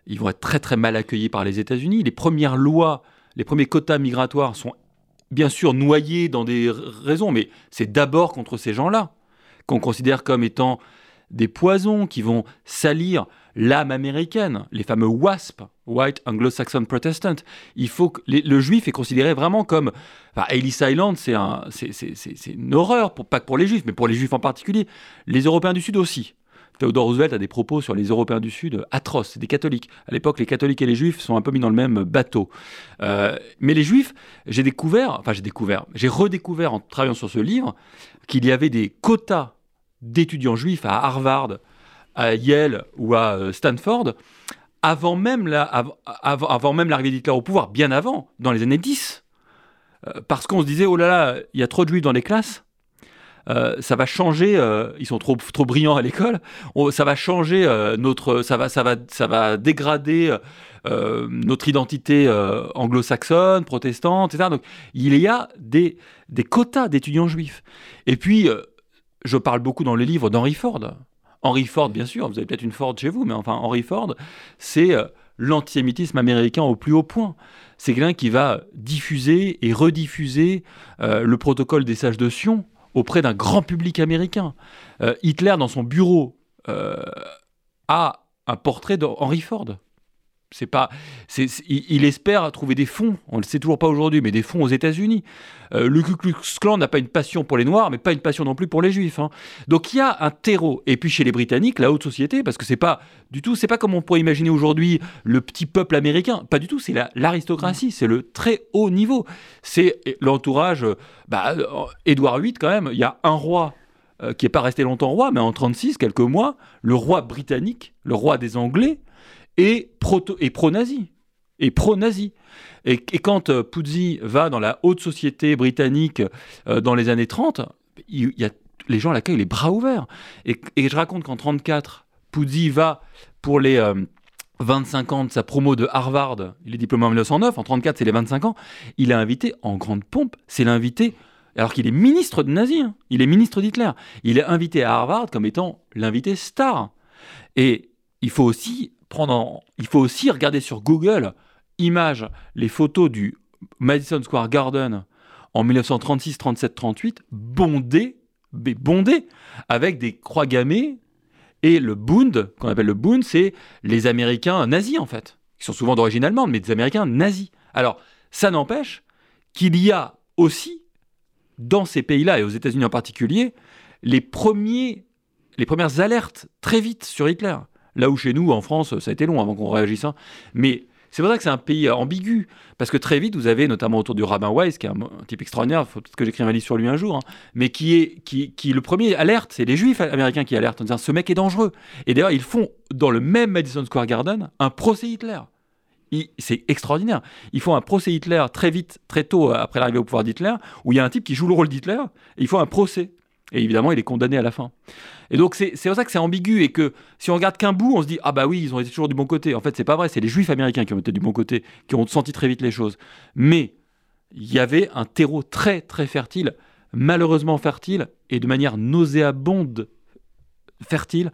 C: ils vont être très très mal accueillis par les États-Unis. Les premières lois, les premiers quotas migratoires sont bien sûr noyés dans des raisons, mais c'est d'abord contre ces gens-là qu'on considère comme étant des poisons qui vont salir l'âme américaine, les fameux WASP, White Anglo-Saxon Protestant. Il faut que les- le juif est considéré vraiment comme. Enfin, Ellis Island, c'est un, c'est, c'est- c'est- c'est une horreur, pas que pour les juifs, mais pour les juifs en particulier. Les Européens du Sud aussi. Theodore Roosevelt a des propos sur les Européens du Sud atroces, c'est des catholiques. À l'époque, les catholiques et les juifs sont un peu mis dans le même bateau. Euh, mais les juifs, j'ai découvert, j'ai découvert, j'ai redécouvert en travaillant sur ce livre qu'il y avait des quotas d'étudiants juifs à Harvard, à Yale ou à euh, Stanford avant même la- même l'arrivée d'Hitler au pouvoir, bien avant, dans les années 10. Euh, parce qu'on se disait, oh là là, il y a trop de juifs dans les classes, euh, ça va changer, euh, ils sont trop, trop brillants à l'école, ça va changer euh, notre, ça va, ça va, ça va dégrader notre identité anglo-saxonne, protestante, etc. Donc il y a des, des quotas d'étudiants juifs. Et puis, je parle beaucoup dans le livre d'Henry Ford. Henry Ford, bien sûr, vous avez peut-être une Ford chez vous, mais enfin, Henry Ford, c'est l'antisémitisme américain au plus haut point. C'est quelqu'un qui va diffuser et rediffuser le protocole des sages de Sion auprès d'un grand public américain. Euh, Hitler, dans son bureau, euh, a un portrait d'Henry Ford. C'est pas, c'est- il, espère trouver des fonds, on ne le sait toujours pas aujourd'hui, mais des fonds aux États-Unis. Euh, le Ku Klux Klan n'a pas une passion pour les Noirs, mais pas une passion non plus pour les Juifs. hein. Donc il y a un terreau. Et puis chez les Britanniques, la haute société, parce que c'est pas du tout, c'est pas comme on pourrait imaginer aujourd'hui le petit peuple américain. Pas du tout. C'est la- l'aristocratie, c'est le très haut niveau. C'est l'entourage. Bah, Édouard VIII quand même. Il y a un roi. euh, qui n'est pas resté longtemps roi, mais en 36, quelques mois, le roi britannique, le roi des Anglais, est pro-nazi. et pro-nazi. Et, et quand euh, va dans la haute société britannique euh, dans les années 30, il, y a, les gens l'accueillent les bras ouverts. Et, et je raconte qu'en 34, Puzzi va pour les euh, 25 ans de sa promo de Harvard, il est diplômé en 1909, en 34 c'est les 25 ans, il est invité en grande pompe, c'est l'invité, alors qu'il est ministre de nazi, hein, il est ministre d'Hitler, il est invité à Harvard comme étant l'invité star. Et il faut aussi il faut aussi regarder sur Google images les photos du Madison Square Garden en 1936, 37, 38 bondé bondé avec des croix gammées et le Bund qu'on appelle le Bund c'est les Américains nazis en fait qui sont souvent d'origine allemande mais des Américains nazis alors ça n'empêche qu'il y a aussi dans ces pays-là et aux États-Unis en particulier les premiers les premières alertes très vite sur Hitler. Là où chez nous, en France, ça a été long avant qu'on réagisse. hein. Mais c'est pour ça que c'est un pays ambigu. Parce que très vite, vous avez, notamment autour du rabbin Weiss, qui est un, type extraordinaire, faut peut-être que j'écrive un livre sur lui un jour, hein, mais qui est qui, qui le premier alerte, c'est les juifs américains qui alertent en disant ce mec est dangereux. Et d'ailleurs, ils font, dans le même Madison Square Garden, un procès Hitler. C'est extraordinaire. Ils font un procès Hitler très vite, très tôt après l'arrivée au pouvoir d'Hitler, où il y a un type qui joue le rôle d'Hitler, et ils font un procès. Et évidemment, il est condamné à la fin. Et donc, c'est pour ça que c'est ambigu et que si on regarde qu'un bout, on se dit Ah bah oui, ils ont été toujours du bon côté. En fait, c'est pas vrai, c'est les juifs américains qui ont été du bon côté, qui ont senti très vite les choses. Mais il y avait un terreau très très fertile, malheureusement fertile, et de manière nauséabonde fertile,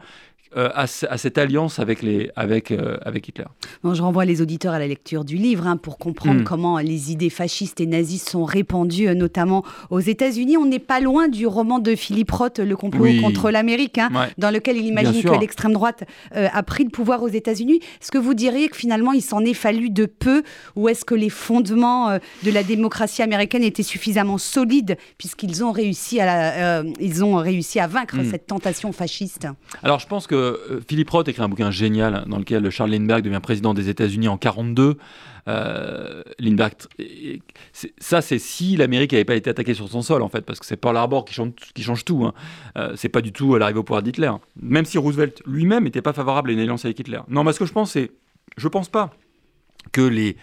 C: euh, à, ce- à cette alliance avec, les, avec, euh, avec Hitler.
B: Bon, je renvoie les auditeurs à la lecture du livre hein, pour comprendre
C: Mm.
B: comment les idées fascistes et nazis sont répandues, euh, notamment aux États-Unis. On n'est pas loin du roman de Philippe Roth, Le complot
C: Oui.
B: contre l'Amérique, hein,
C: Ouais.
B: dans lequel il imagine que l'extrême droite a pris le pouvoir aux États-Unis. Est-ce que vous diriez que finalement il s'en est fallu de peu ou est-ce que les fondements de la démocratie américaine étaient suffisamment solides puisqu'ils ont réussi à, la- ils ont réussi à vaincre
C: Mm.
B: cette tentation fasciste?
C: Alors, je pense que euh, Philippe Roth écrit un bouquin génial dans lequel Charles Lindbergh devient président des États-Unis en 42. Euh, Lindbergh, ça, c'est si l'Amérique n'avait pas été attaquée sur son sol, en fait, parce que c'est Pearl Harbor qui change, qui change tout. Hein. Euh, c'est pas du tout l'arrivée au pouvoir d'Hitler. Même si Roosevelt lui-même n'était pas favorable à une alliance avec Hitler. Non, mais ce que je pense, c'est. Je pense pas que les,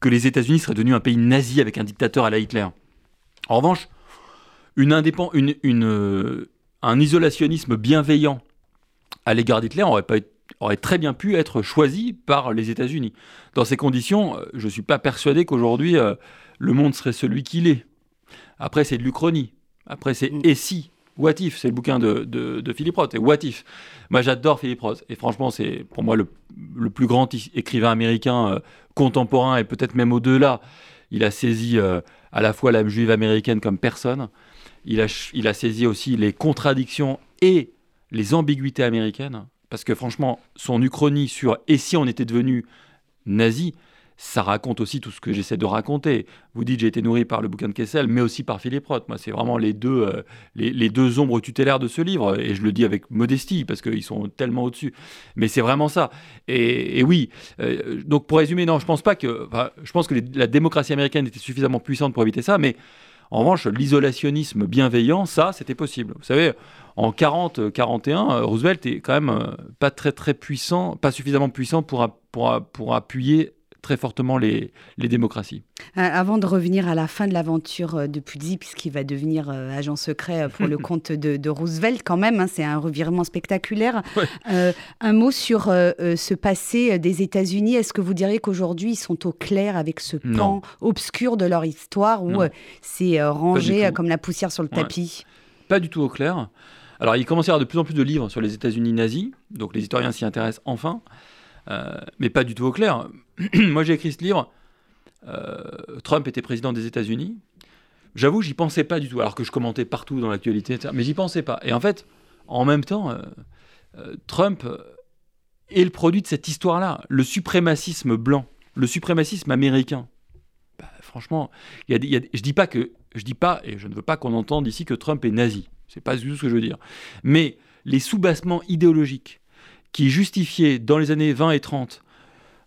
C: que les États-Unis seraient devenus un pays nazi avec un dictateur à la Hitler. En revanche, une un isolationnisme bienveillant à l'égard d'Hitler aurait, pas, aurait très bien pu être choisi par les États-Unis. Dans ces conditions, euh, je ne suis pas persuadé qu'aujourd'hui, euh, le monde serait celui qu'il est. Après, c'est de l'Uchronie. Après, c'est
B: Mm.
C: Et si What if C'est le bouquin de, de- de Philippe Roth. Et What if Moi, j'adore Philippe Roth. Et franchement, c'est pour moi le, le plus grand écrivain américain euh, contemporain et peut-être même au-delà. Il a saisi euh, à la fois l'âme juive américaine comme personne. Il a, il a saisi aussi les contradictions et les ambiguïtés américaines. Parce que franchement, son uchronie sur Et si on était devenu nazi, ça raconte aussi tout ce que j'essaie de raconter. Vous dites j'ai été nourri par le bouquin de Kessel, mais aussi par Philippe Roth. Moi, c'est vraiment les deux, euh, les, deux ombres tutélaires de ce livre. Et je le dis avec modestie, parce qu'ils sont tellement au-dessus. Mais c'est vraiment ça. Et, oui, euh, donc pour résumer, non, je pense pas que... je pense que la démocratie américaine était suffisamment puissante pour éviter ça, mais en revanche, l'isolationnisme bienveillant, ça, c'était possible. Vous savez, en 40-41, euh, Roosevelt est quand même euh, pas très très puissant, pas suffisamment puissant pour, a- pour, a- pour appuyer très fortement les, les démocraties.
B: Euh, avant de revenir à la fin de l'aventure euh, de Puzzi, puisqu'il va devenir euh, agent secret euh, pour le compte de, de Roosevelt, quand même, hein, c'est un revirement spectaculaire.
C: Ouais.
B: Euh, un mot sur euh, euh, ce passé euh, des États-Unis. Est-ce que vous diriez qu'aujourd'hui, ils sont au clair avec ce pan
C: Non.
B: obscur de leur histoire où euh, c'est euh, rangé euh, comme la poussière sur le
C: Ouais.
B: tapis?
C: Pas du tout au clair. Alors, il commence à y avoir de plus en plus de livres sur les États-Unis nazis, donc les historiens s'y intéressent enfin, euh, mais pas du tout au clair. Moi, j'ai écrit ce livre. euh, Trump était président des États-Unis. J'avoue, j'y pensais pas du tout, alors que je commentais partout dans l'actualité, mais j'y pensais pas. Et en fait, en même temps, euh, Trump est le produit de cette histoire-là, le suprémacisme blanc, le suprémacisme américain. Bah, franchement, je dis pas que, je dis pas, et je ne veux pas qu'on entende ici que Trump est nazi. C'est pas du tout ce que je veux dire. Mais les soubassements idéologiques qui justifiaient dans les années 20 et 30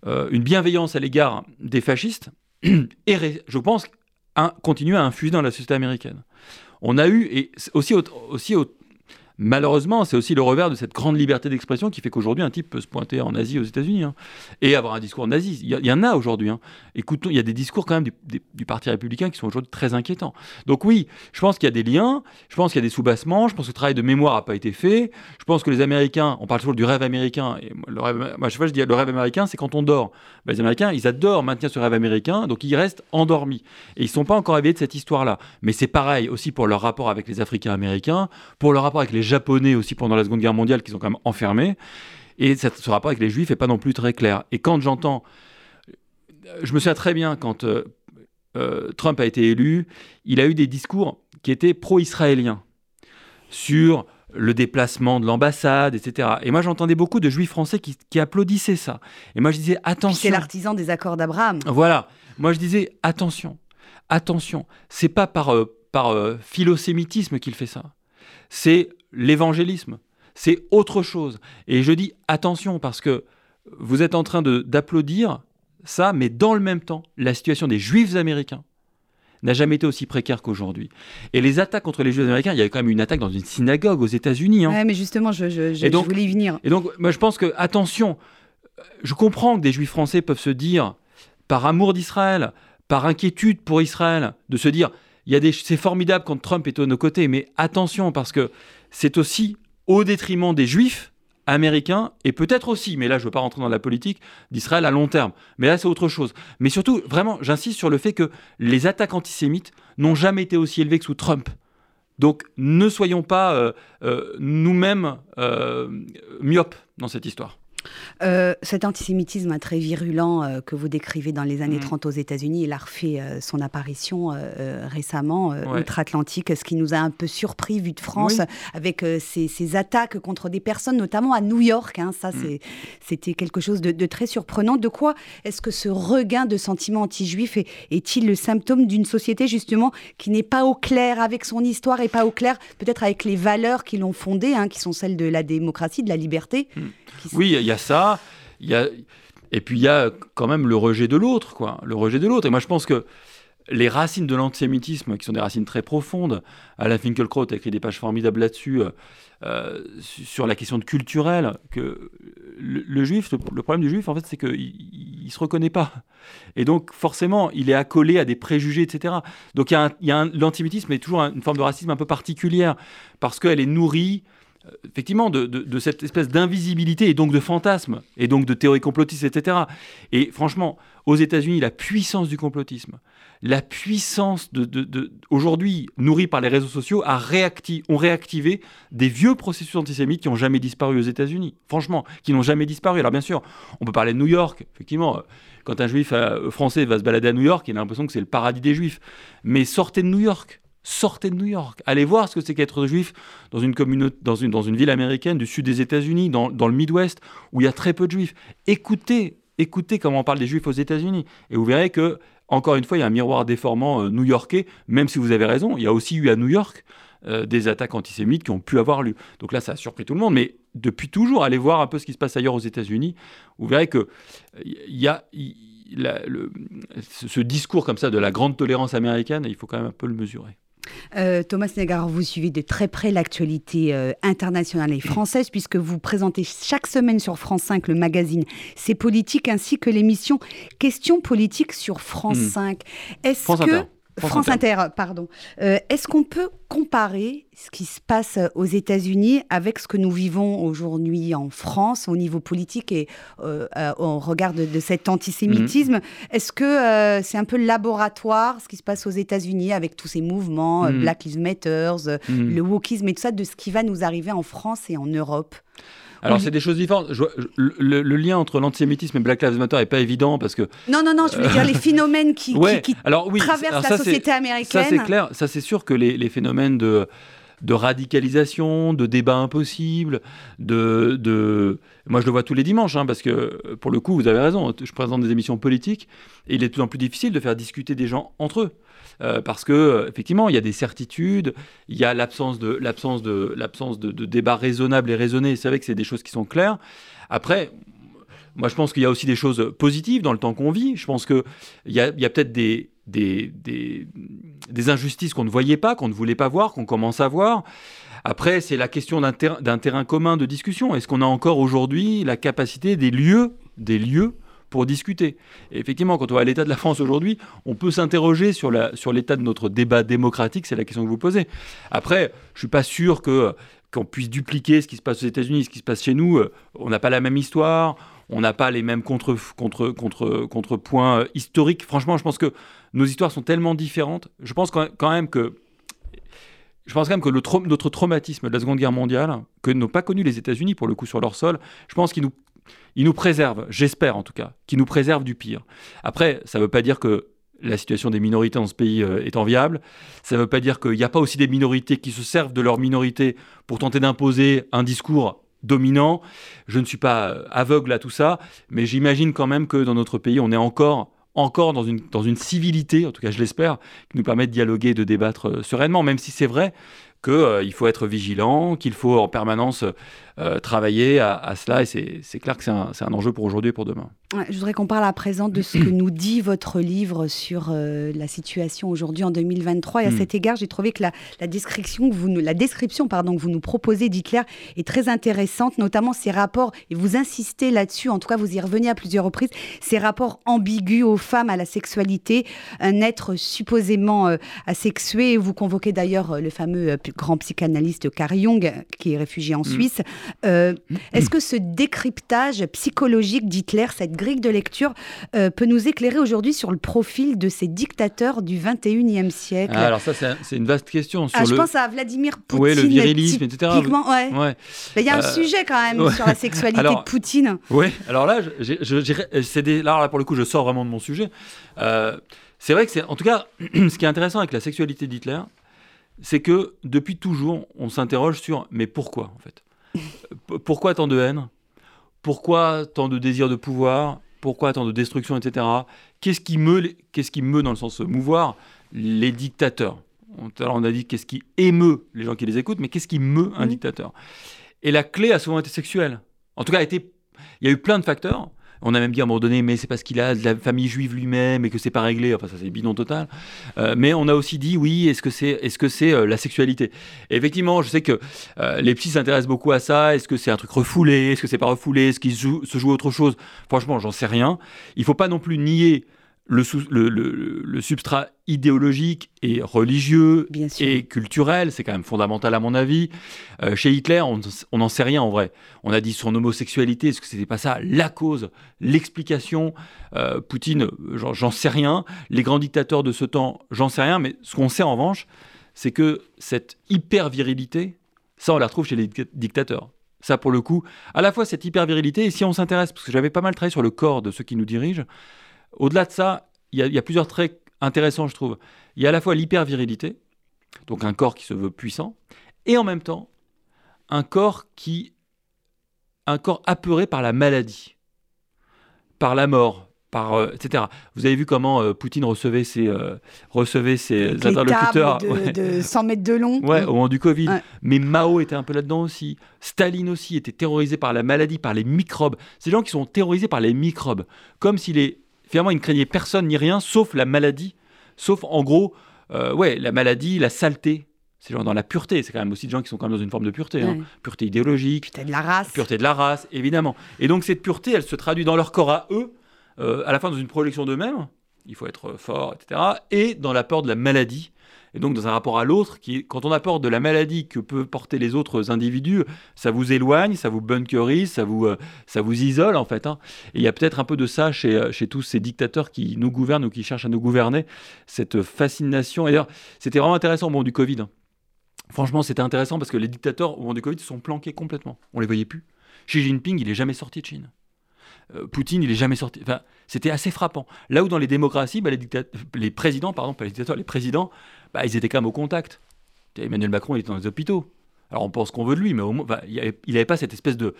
C: euh, une bienveillance à l'égard des fascistes, et je pense, un, à infuser dans la société américaine. On a eu, et aussi, au- aussi au- Malheureusement, c'est aussi le revers de cette grande liberté d'expression qui fait qu'aujourd'hui, un type peut se pointer en Asie, aux États-Unis, hein, et avoir un discours nazi. Il y, en a aujourd'hui. hein. Il y a des discours quand même du, Parti républicain qui sont aujourd'hui très inquiétants. Donc oui, je pense qu'il y a des liens, je pense qu'il y a des soubassements, je pense que le travail de mémoire n'a pas été fait, je pense que les Américains, on parle toujours du rêve américain, le rêve, moi, je dis le rêve américain, c'est quand on dort. Ben, les Américains, ils adorent maintenir ce rêve américain, donc ils restent endormis. Et ils ne sont pas encore éveillés de cette histoire-là. Mais c'est pareil aussi pour leur rapport avec les Africains américains, pour leur rapport avec les Japonais aussi pendant la Seconde Guerre mondiale, qui sont quand même enfermés. Et ce rapport avec les Juifs n'est pas non plus très clair. Et quand j'entends. Je me souviens très bien quand euh, euh, Trump a été élu, il a eu des discours qui étaient pro-israéliens sur le déplacement de l'ambassade, etc. Et moi, j'entendais beaucoup de juifs français qui, qui applaudissaient ça. Et moi, je disais, attention.
B: c'est l'artisan des accords d'Abraham.
C: Voilà. Moi, je disais attention, attention. C'est pas par, euh, par euh, philosémitisme qu'il fait ça. C'est l'évangélisme. C'est autre chose. Et je dis attention parce que vous êtes en train d'applaudir ça, mais dans le même temps, la situation des juifs américains n'a jamais été aussi précaire qu'aujourd'hui. Et les attaques contre les juifs américains, il y avait quand même une attaque dans une synagogue aux États-Unis. hein.
B: Ouais, mais justement, je, je, je-
C: Et donc-
B: je voulais y venir.
C: Et donc, moi, je pense que, attention, je comprends que des juifs français peuvent se dire, par amour d'Israël, par inquiétude pour Israël, de se dire, il y a des, c'est formidable quand Trump est à nos côtés, mais attention, parce que c'est aussi au détriment des juifs américains, et peut-être aussi, mais là je ne veux pas rentrer dans la politique, d'Israël à long terme. Mais là c'est autre chose. Mais surtout, vraiment, j'insiste sur le fait que les attaques antisémites n'ont jamais été aussi élevées que sous Trump. Donc ne soyons pas euh, euh, nous-mêmes euh, myopes dans cette histoire.
B: Euh, cet antisémitisme hein, très virulent euh, que vous décrivez dans les années
C: Mhm.
B: 30 aux États-Unis, il a refait euh, son apparition récemment
C: Ouais.
B: outre-Atlantique, ce qui nous a un peu surpris vu de France,
C: Oui.
B: avec ces, ces attaques contre des personnes, notamment à New York. hein, ça,
C: Mm.
B: c'était quelque chose de, de très surprenant. De quoi est-ce que ce regain de sentiments anti-juifs est, est-il le symptôme d'une société justement qui n'est pas au clair avec son histoire et pas au clair peut-être avec les valeurs qui l'ont fondée, hein, qui sont celles de la démocratie, de la liberté
C: Mm.
B: qui-
C: Oui, il y a ça. Il y a... Et puis il y a quand même le rejet de l'autre, quoi. Le rejet de l'autre. Et moi, je pense que les racines de l'antisémitisme, qui sont des racines très profondes, Alain Finkielkraut a écrit des pages formidables là-dessus, euh, euh, sur la question de culturelle, que le, juif, le, problème du juif, en fait, c'est qu'il il, il se reconnaît pas. Et donc, forcément, il est accolé à des préjugés, etc. Donc, a, a l'antisémitisme est toujours un- une forme de racisme un peu particulière, parce qu'elle est nourrie effectivement de, cette espèce d'invisibilité et donc de fantasme et donc de théories complotistes, etc. Et franchement, aux États-Unis, la puissance du complotisme, la puissance de- aujourd'hui nourrie par les réseaux sociaux a réacti- ont réactivé des vieux processus antisémites qui n'ont jamais disparu aux États-Unis. Franchement, qui n'ont jamais disparu. Alors bien sûr, on peut parler de New York. Effectivement, euh, quand un juif euh, français va se balader à New York, il a l'impression que c'est le paradis des juifs. Mais sortez de New York. Sortez de New York. Allez voir ce que c'est qu'être juif dans une, dans, une, ville américaine du sud des États-Unis, dans, le Midwest, où il y a très peu de juifs. Écoutez, écoutez comment on parle des juifs aux États-Unis. Et vous verrez que, encore une fois, il y a un miroir déformant euh, new-yorkais, même si vous avez raison. Il y a aussi eu à New York euh, des attaques antisémites qui ont pu avoir lieu. Donc là, ça a surpris tout le monde. Mais depuis toujours, allez voir un peu ce qui se passe ailleurs aux États-Unis. Vous verrez que il y a. ce discours comme ça de la grande tolérance américaine, il faut quand même un peu le mesurer.
B: Euh, Thomas Negar, vous suivez de très près l'actualité euh, internationale et française puisque vous présentez chaque semaine sur France 5 le magazine C'est politique ainsi que l'émission Questions politiques sur France
C: Mm.
B: 5. Est-ce
C: France
B: que
C: Inter. France
B: France
C: Inter.
B: Inter, pardon. Euh, Est-ce qu'on peut comparer ce qui se passe aux États-Unis avec ce que nous vivons aujourd'hui en France au niveau politique et euh, euh, au regard de, de cet antisémitisme? Est-ce que c'est un peu le laboratoire ce qui se passe aux États-Unis avec tous ces mouvements,
C: Mhm.
B: Black Lives Matter,
C: Mm.
B: le wokisme et tout ça, de ce qui va nous arriver en France et en Europe?
C: Alors, c'est des choses différentes. Je vois- je- le, le lien entre l'antisémitisme et Black Lives Matter n'est pas évident parce que.
B: Non, non, non, je veux dire les phénomènes qui, qui-
C: Ouais,
B: qui
C: alors oui,
B: traversent
C: alors
B: la
C: ça,
B: société
C: Ça,
B: américaine.
C: c'est clair. Ça, c'est sûr que les, les phénomènes de, de radicalisation, de débat impossible, de, de. Moi, je le vois tous les dimanches, hein, parce que, pour le coup, vous avez raison. Je présente des émissions politiques et il est de plus en plus difficile de faire discuter des gens entre eux. Euh, parce que euh, effectivement, il y a des certitudes, il y a l'absence de l'absence de l'absence de, débat raisonnable et raisonné. C'est vrai que c'est des choses qui sont claires. Après, moi, je pense qu'il y a aussi des choses positives dans le temps qu'on vit. Je pense qu'il y a, y a peut-être des, des, des, des injustices qu'on ne voyait pas, qu'on ne voulait pas voir, qu'on commence à voir. Après, c'est la question d'un d'un terrain commun de discussion. Est-ce qu'on a encore aujourd'hui la capacité des lieux, des lieux pour discuter effectivement, quand on voit l'état de la France aujourd'hui, on peut s'interroger sur sur l'état de notre débat démocratique. C'est la question que vous posez. Après, je suis pas sûr que qu'on puisse dupliquer ce qui se passe aux États-Unis, ce qui se passe chez nous. Euh, On n'a pas la même histoire, on n'a pas les mêmes contre, contre, contre, contrepoints euh, historiques. Franchement, je pense que nos histoires sont tellement différentes. Je pense quand même que je pense quand même que le trau- notre traumatisme de la Seconde Guerre mondiale, que n'ont pas connu les États-Unis pour le coup sur leur sol, je pense qu'il nous, il nous préserve, j'espère en tout cas, qu'il nous préserve du pire. Après, ça ne veut pas dire que la situation des minorités dans ce pays euh, est enviable. Ça ne veut pas dire qu'il n'y a pas aussi des minorités qui se servent de leur minorité pour tenter d'imposer un discours dominant. Je ne suis pas euh, aveugle à tout ça, mais j'imagine quand même que dans notre pays, on est encore encore dans une, dans une civilité, en tout cas je l'espère, qui nous permet de dialoguer de débattre euh, sereinement, même si c'est vrai qu'il faut être vigilant, qu'il faut en permanence euh, travailler à, à cela, et c'est clair que c'est un, enjeu pour aujourd'hui et pour demain.
B: Ouais, Je voudrais qu'on parle à présent de ce que nous dit votre livre sur euh, la situation aujourd'hui en 2023. Et à
C: Mm.
B: cet égard, j'ai trouvé que la, la description, que vous nous, la description pardon, que vous nous proposez d'Hitler est très intéressante, notamment ses rapports, et vous insistez là-dessus, en tout cas vous y revenez à plusieurs reprises, ces rapports ambigus aux femmes, à la sexualité, un être supposément euh, asexué. Vous convoquez d'ailleurs le fameux grand psychanalyste Carl Jung, qui est réfugié en Suisse. Euh, Est-ce que ce décryptage psychologique d'Hitler, cette grille de lecture, euh, peut nous éclairer aujourd'hui sur le profil de ces dictateurs du 21e siècle?
C: Ah, alors ça, c'est un- c'est une vaste question. Sur
B: Ah, Je pense à Vladimir Poutine.
C: Ouais, le virilisme, etc.
B: ouais.
C: Ouais.
B: Il y a un
C: Euh,
B: sujet quand même
C: ouais.
B: sur la sexualité
C: Alors-
B: de Poutine.
C: Oui, alors là, je, je- je dirais- c'est des- là, là, pour le coup, je sors vraiment de mon sujet. C'est vrai que c'est, en tout cas, ce qui est intéressant avec la sexualité d'Hitler, c'est que depuis toujours, on s'interroge sur mais pourquoi en fait? Pourquoi tant de haine? Pourquoi tant de désir de pouvoir? Pourquoi tant de destruction, etc. Qu'est-ce qui meut, qu'est-ce qui meut dans le sens mouvoir les dictateurs? L'heure, on a dit qu'est-ce qui émeut les gens qui les écoutent, mais qu'est-ce qui meut un
B: Mhm.
C: dictateur? Et la clé a souvent été sexuelle. En tout cas, a été il y a eu plein de facteurs. On a même dit à un moment donné, mais c'est parce qu'il a de la famille juive lui-même et que c'est pas réglé. Enfin, ça c'est bidon total. Euh, mais on a aussi dit, oui, est-ce que c'est, est-ce que c'est euh, la sexualité? Effectivement, je sais que euh, les psys s'intéressent beaucoup à ça. Est-ce que c'est un truc refoulé? Est-ce que c'est pas refoulé? Est-ce qu'il se joue, se joue autre chose? Franchement, j'en sais rien. Il faut pas non plus nier le, sous- le, le- le substrat idéologique et religieux
B: Bien
C: et culturel, c'est quand même fondamental à mon avis. Euh, chez Hitler, on n'en sait rien en vrai. On a dit son homosexualité, est-ce que c'était pas ça la cause, l'explication? Euh, Poutine, j'en- sais rien. Les grands dictateurs de ce temps, j'en sais rien. Mais ce qu'on sait en revanche, c'est que cette hyper virilité, ça on la retrouve chez les dic- dictateurs. Ça pour le coup, à la fois cette hyper virilité et si on s'intéresse, parce que j'avais pas mal travaillé sur le corps de ceux qui nous dirigent. Au-delà de ça, il y, a- il y a plusieurs traits intéressants, je trouve. Il y a à la fois l'hypervirilité, donc un corps qui se veut puissant, et en même temps, un corps qui. un corps apeuré par la maladie, par la mort, par. euh, etc. Vous avez vu comment euh, Poutine recevait ses, euh, recevait ses
B: Avec les
C: interlocuteurs
B: de,
C: ouais.
B: de 100 mètres de long.
C: Ouais, au moment du Covid.
B: Ouais.
C: Mais Mao était un peu là-dedans aussi. Staline aussi était terrorisé par la maladie, par les microbes. Ces gens qui sont terrorisés par les microbes. Comme s'il est. Finalement, ils ne craignaient personne ni rien, sauf la maladie. Sauf, en gros, euh, ouais, la maladie, la saleté. C'est genre dans la pureté. C'est quand même aussi des gens qui sont quand même dans une forme de pureté. hein. Pureté idéologique,
B: Putain, de la race.
C: pureté de la race, évidemment. Et donc cette pureté, elle se traduit dans leur corps à eux, euh, à la fin dans une projection d'eux-mêmes, il faut être fort, etc., et dans la peur de la maladie, et donc dans un rapport à l'autre, quand on a peur de la maladie que peuvent porter les autres individus, ça vous éloigne, ça vous bunkerise, ça vous, euh, ça vous isole en fait. hein. Et il y a peut-être un peu de ça chez, euh, chez tous ces dictateurs qui nous gouvernent ou qui cherchent à nous gouverner, cette fascination. Et d'ailleurs, c'était vraiment intéressant au moment du Covid. hein. Franchement, c'était intéressant parce que les dictateurs, au moment du Covid, se sont planqués complètement. On les voyait plus. Xi Jinping, il est jamais sorti de Chine. Euh, Poutine, il est jamais sorti. Enfin, c'était assez frappant. Là où dans les démocraties, bah, les, les présidents, pardon, pas les dictateurs, les présidents, bah, ils étaient quand même au contact. Emmanuel Macron, il était dans les hôpitaux. Alors on pense qu'on veut de lui, mais au moins, il n'avait pas cette espèce de,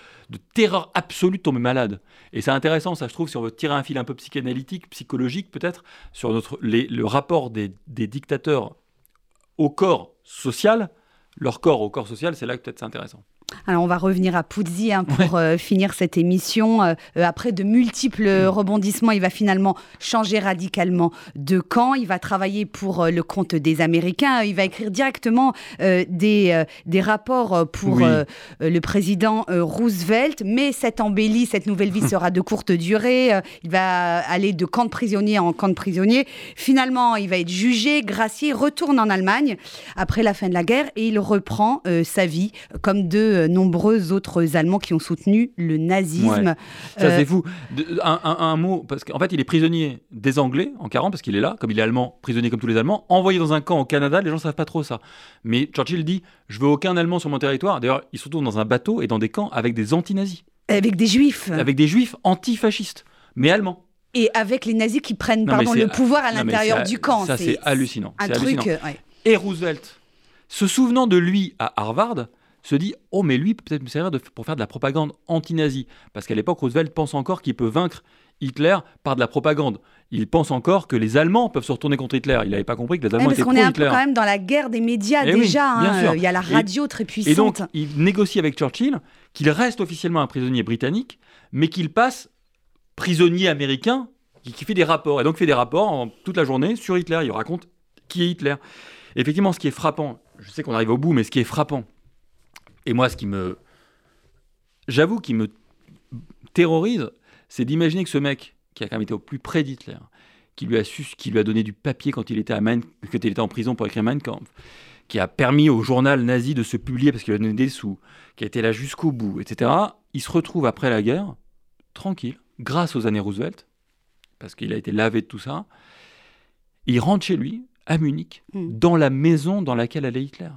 C: terreur absolue de tomber malade. Et c'est intéressant, ça je trouve, si on veut tirer un fil un peu psychanalytique, psychologique peut-être, sur notre, le rapport des, des dictateurs au corps social, leur corps au corps social, c'est là que peut-être c'est intéressant.
B: Alors on va revenir à Puzzi hein, pour euh, finir cette émission. Euh, euh, après de multiples rebondissements, il va finalement changer radicalement de camp. Il va travailler pour euh, le compte des Américains. Il va écrire directement des, des rapports pour
C: Oui.
B: le président Roosevelt. Mais cette embellie, cette nouvelle vie sera de courte durée. Il va aller de camp de prisonnier en camp de prisonnier. Finalement, il va être jugé, gracié, retourne en Allemagne après la fin de la guerre et il reprend sa vie comme de euh, nombreux autres Allemands qui ont soutenu le nazisme.
C: Ça,
B: Euh,
C: c'est fou. De- un, un- un mot, parce qu'en fait, il est prisonnier des Anglais en 40, parce qu'il est là, comme il est allemand, prisonnier comme tous les Allemands, envoyé dans un camp au Canada, les gens ne savent pas trop ça. Mais Churchill dit Je veux aucun Allemand sur mon territoire. D'ailleurs, il se retrouve dans un bateau et dans des camps avec des anti-nazis,
B: avec des juifs
C: avec des juifs antifascistes, mais allemands.
B: et avec les nazis qui prennent
C: Non,
B: pardon, le pouvoir à l'intérieur du camp.
C: Ça, c'est hallucinant.
B: Un truc.
C: hallucinant.
B: ouais.
C: Et Roosevelt, se souvenant de lui à Harvard, se dit Oh, mais lui peut peut-être me servir de- pour faire de la propagande anti-nazie. Parce qu'à l'époque, Roosevelt pense encore qu'il peut vaincre Hitler par de la propagande. Il pense encore que les Allemands peuvent se retourner contre Hitler. Il n'avait pas compris que les
B: Ouais,
C: Allemands
B: parce
C: étaient
B: qu'on est un peu quand même dans la guerre des médias
C: Eh
B: déjà. hein, euh, Il y a la
C: Et-
B: radio très puissante.
C: Et donc, il négocie avec Churchill qu'il reste officiellement un prisonnier britannique, mais qu'il passe prisonnier américain, qui, qui fait des rapports. Et donc, fait des rapports en- toute la journée sur Hitler. Il raconte qui est Hitler. Et effectivement, ce qui est frappant, je sais qu'on arrive au bout, mais ce qui est frappant, et moi, ce qui me. J'avoue, qui me terrorise, c'est d'imaginer que ce mec, qui a quand même été au plus près d'Hitler, qui lui a su, qui lui a donné du papier quand il était à Mein- quand il était en prison pour écrire Mein Kampf, qui a permis au journal nazi de se publier parce qu'il a donné des sous, qui a été là jusqu'au bout, etc. Il se retrouve après la guerre, tranquille, grâce aux années Roosevelt, parce qu'il a été lavé de tout ça. Il rentre chez lui, à Munich,
B: Mm.
C: dans la maison dans laquelle allait Hitler.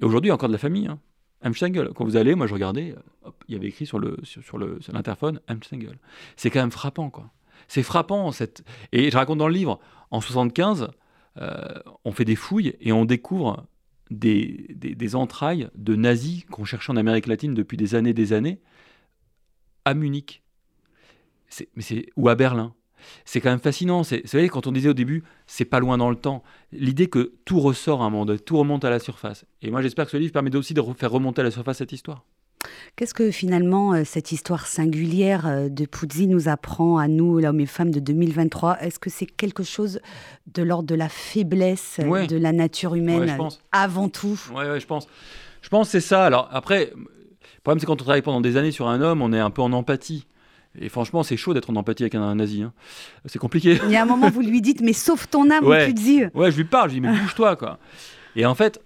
C: Et aujourd'hui, encore de la famille. Hein. Quand vous allez, moi je regardais, euh, hop, il y avait écrit sur le sur, sur le l'interphone Amstengel. C'est quand même frappant, quoi. C'est frappant cette. Et je raconte dans le livre, en 75, euh, on fait des fouilles et on découvre des, des, entrailles de nazis qu'on cherchait en Amérique latine depuis des années, des années, à Munich, mais ou à Berlin. C'est quand même fascinant. C'est, vous savez, quand on disait au début, c'est pas loin dans le temps. L'idée que tout ressort à un moment donné, tout remonte à la surface. Et moi, j'espère que ce livre permet aussi de re- faire remonter à la surface cette histoire.
B: Qu'est-ce que finalement euh, cette histoire singulière euh, de Puzzi nous apprend à nous, l'homme et femmes de 2023 Est-ce que c'est quelque chose de l'ordre de la faiblesse euh,
C: Ouais.
B: de la nature humaine
C: Ouais, je pense.
B: avant tout?
C: Ouais, ouais, je pense. Je pense que c'est ça. Alors après, le problème, c'est quand on travaille pendant des années sur un homme, on est un peu en empathie. Et franchement, c'est chaud d'être en empathie avec un, un nazi. hein. C'est compliqué.
B: Il y a un moment, vous lui dites, mais sauve ton âme,
C: Ouais.
B: Puzzi
C: Ouais, je lui parle, je lui dis, mais bouge-toi, quoi. Et en fait,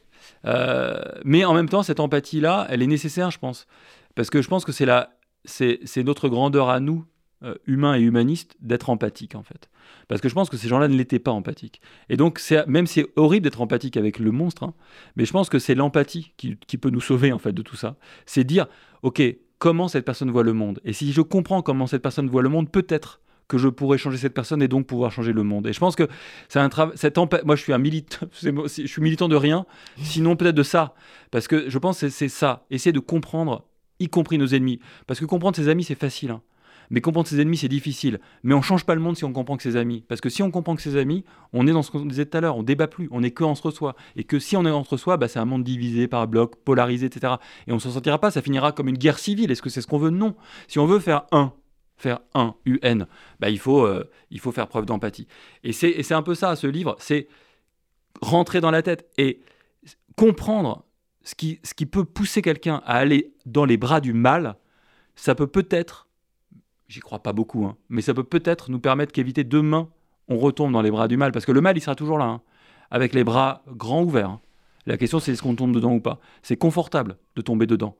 C: euh, mais en même temps, cette empathie-là, elle est nécessaire, je pense. Parce que je pense que c'est la, c'est, c'est notre grandeur à nous, euh, humains et humanistes, d'être empathiques, en fait. Parce que je pense que ces gens-là ne l'étaient pas empathiques. Et donc, c'est, même si c'est horrible d'être empathique avec le monstre, hein, mais je pense que c'est l'empathie qui, qui peut nous sauver, en fait, de tout ça. C'est dire, OK, comment cette personne voit le monde Et si je comprends comment cette personne voit le monde, peut-être que je pourrais changer cette personne et donc pouvoir changer le monde. Et je pense que c'est un travail. Moi, je suis un militant. Je suis militant de rien, sinon peut-être de ça, parce que je pense que c'est ça. Essayer de comprendre, y compris nos ennemis, parce que comprendre ses amis c'est facile. hein. Mais comprendre ses ennemis, c'est difficile. Mais on change pas le monde si on comprend que ses amis. Parce que si on comprend que ses amis, on est dans ce qu'on disait tout à l'heure, on débat plus, on est que entre soi. Et que si on est entre soi, bah, c'est un monde divisé par blocs, polarisé, etc. Et on s'en sortira pas, ça finira comme une guerre civile. Est-ce que c'est ce qu'on veut? Non. Si on veut faire un, faire un, UN, bah, il, faut, euh, il faut faire preuve d'empathie. Et c'est et c'est un peu ça, ce livre, c'est rentrer dans la tête et comprendre ce qui, ce qui peut pousser quelqu'un à aller dans les bras du mal, ça peut peut-être, j'y crois pas beaucoup, hein, mais ça peut peut-être nous permettre qu'éviter demain, on retombe dans les bras du mal, parce que le mal, il sera toujours là, hein, avec les bras grands ouverts. hein. La question, c'est est-ce qu'on tombe dedans ou pas? C'est confortable de tomber dedans,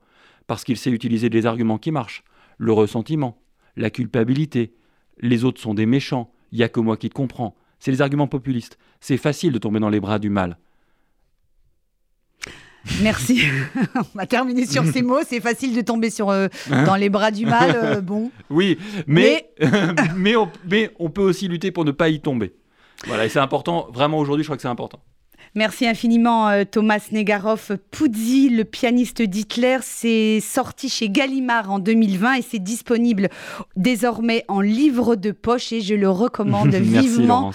C: parce qu'il sait utiliser les arguments qui marchent, le ressentiment, la culpabilité, les autres sont des méchants, il y a que moi qui te comprends. C'est les arguments populistes. C'est facile de tomber dans les bras du mal.
B: Merci. On va terminer sur ces mots. C'est facile de tomber sur, euh, dans les bras du mal. euh, bon.
C: Oui, mais, mais, on, mais on peut aussi lutter pour ne pas y tomber. Voilà, et c'est important, vraiment aujourd'hui, je crois que c'est important.
B: Merci infiniment euh, Thomas Negaroff. Puzzi, le pianiste d'Hitler, c'est sorti chez Gallimard en 2020 et c'est disponible désormais en livre de poche et je le recommande vivement.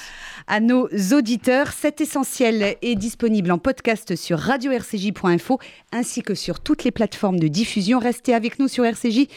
B: À nos auditeurs. Cet essentiel est disponible en podcast sur radio-rcj.info ainsi que sur toutes les plateformes de diffusion. Restez avec nous sur RCJ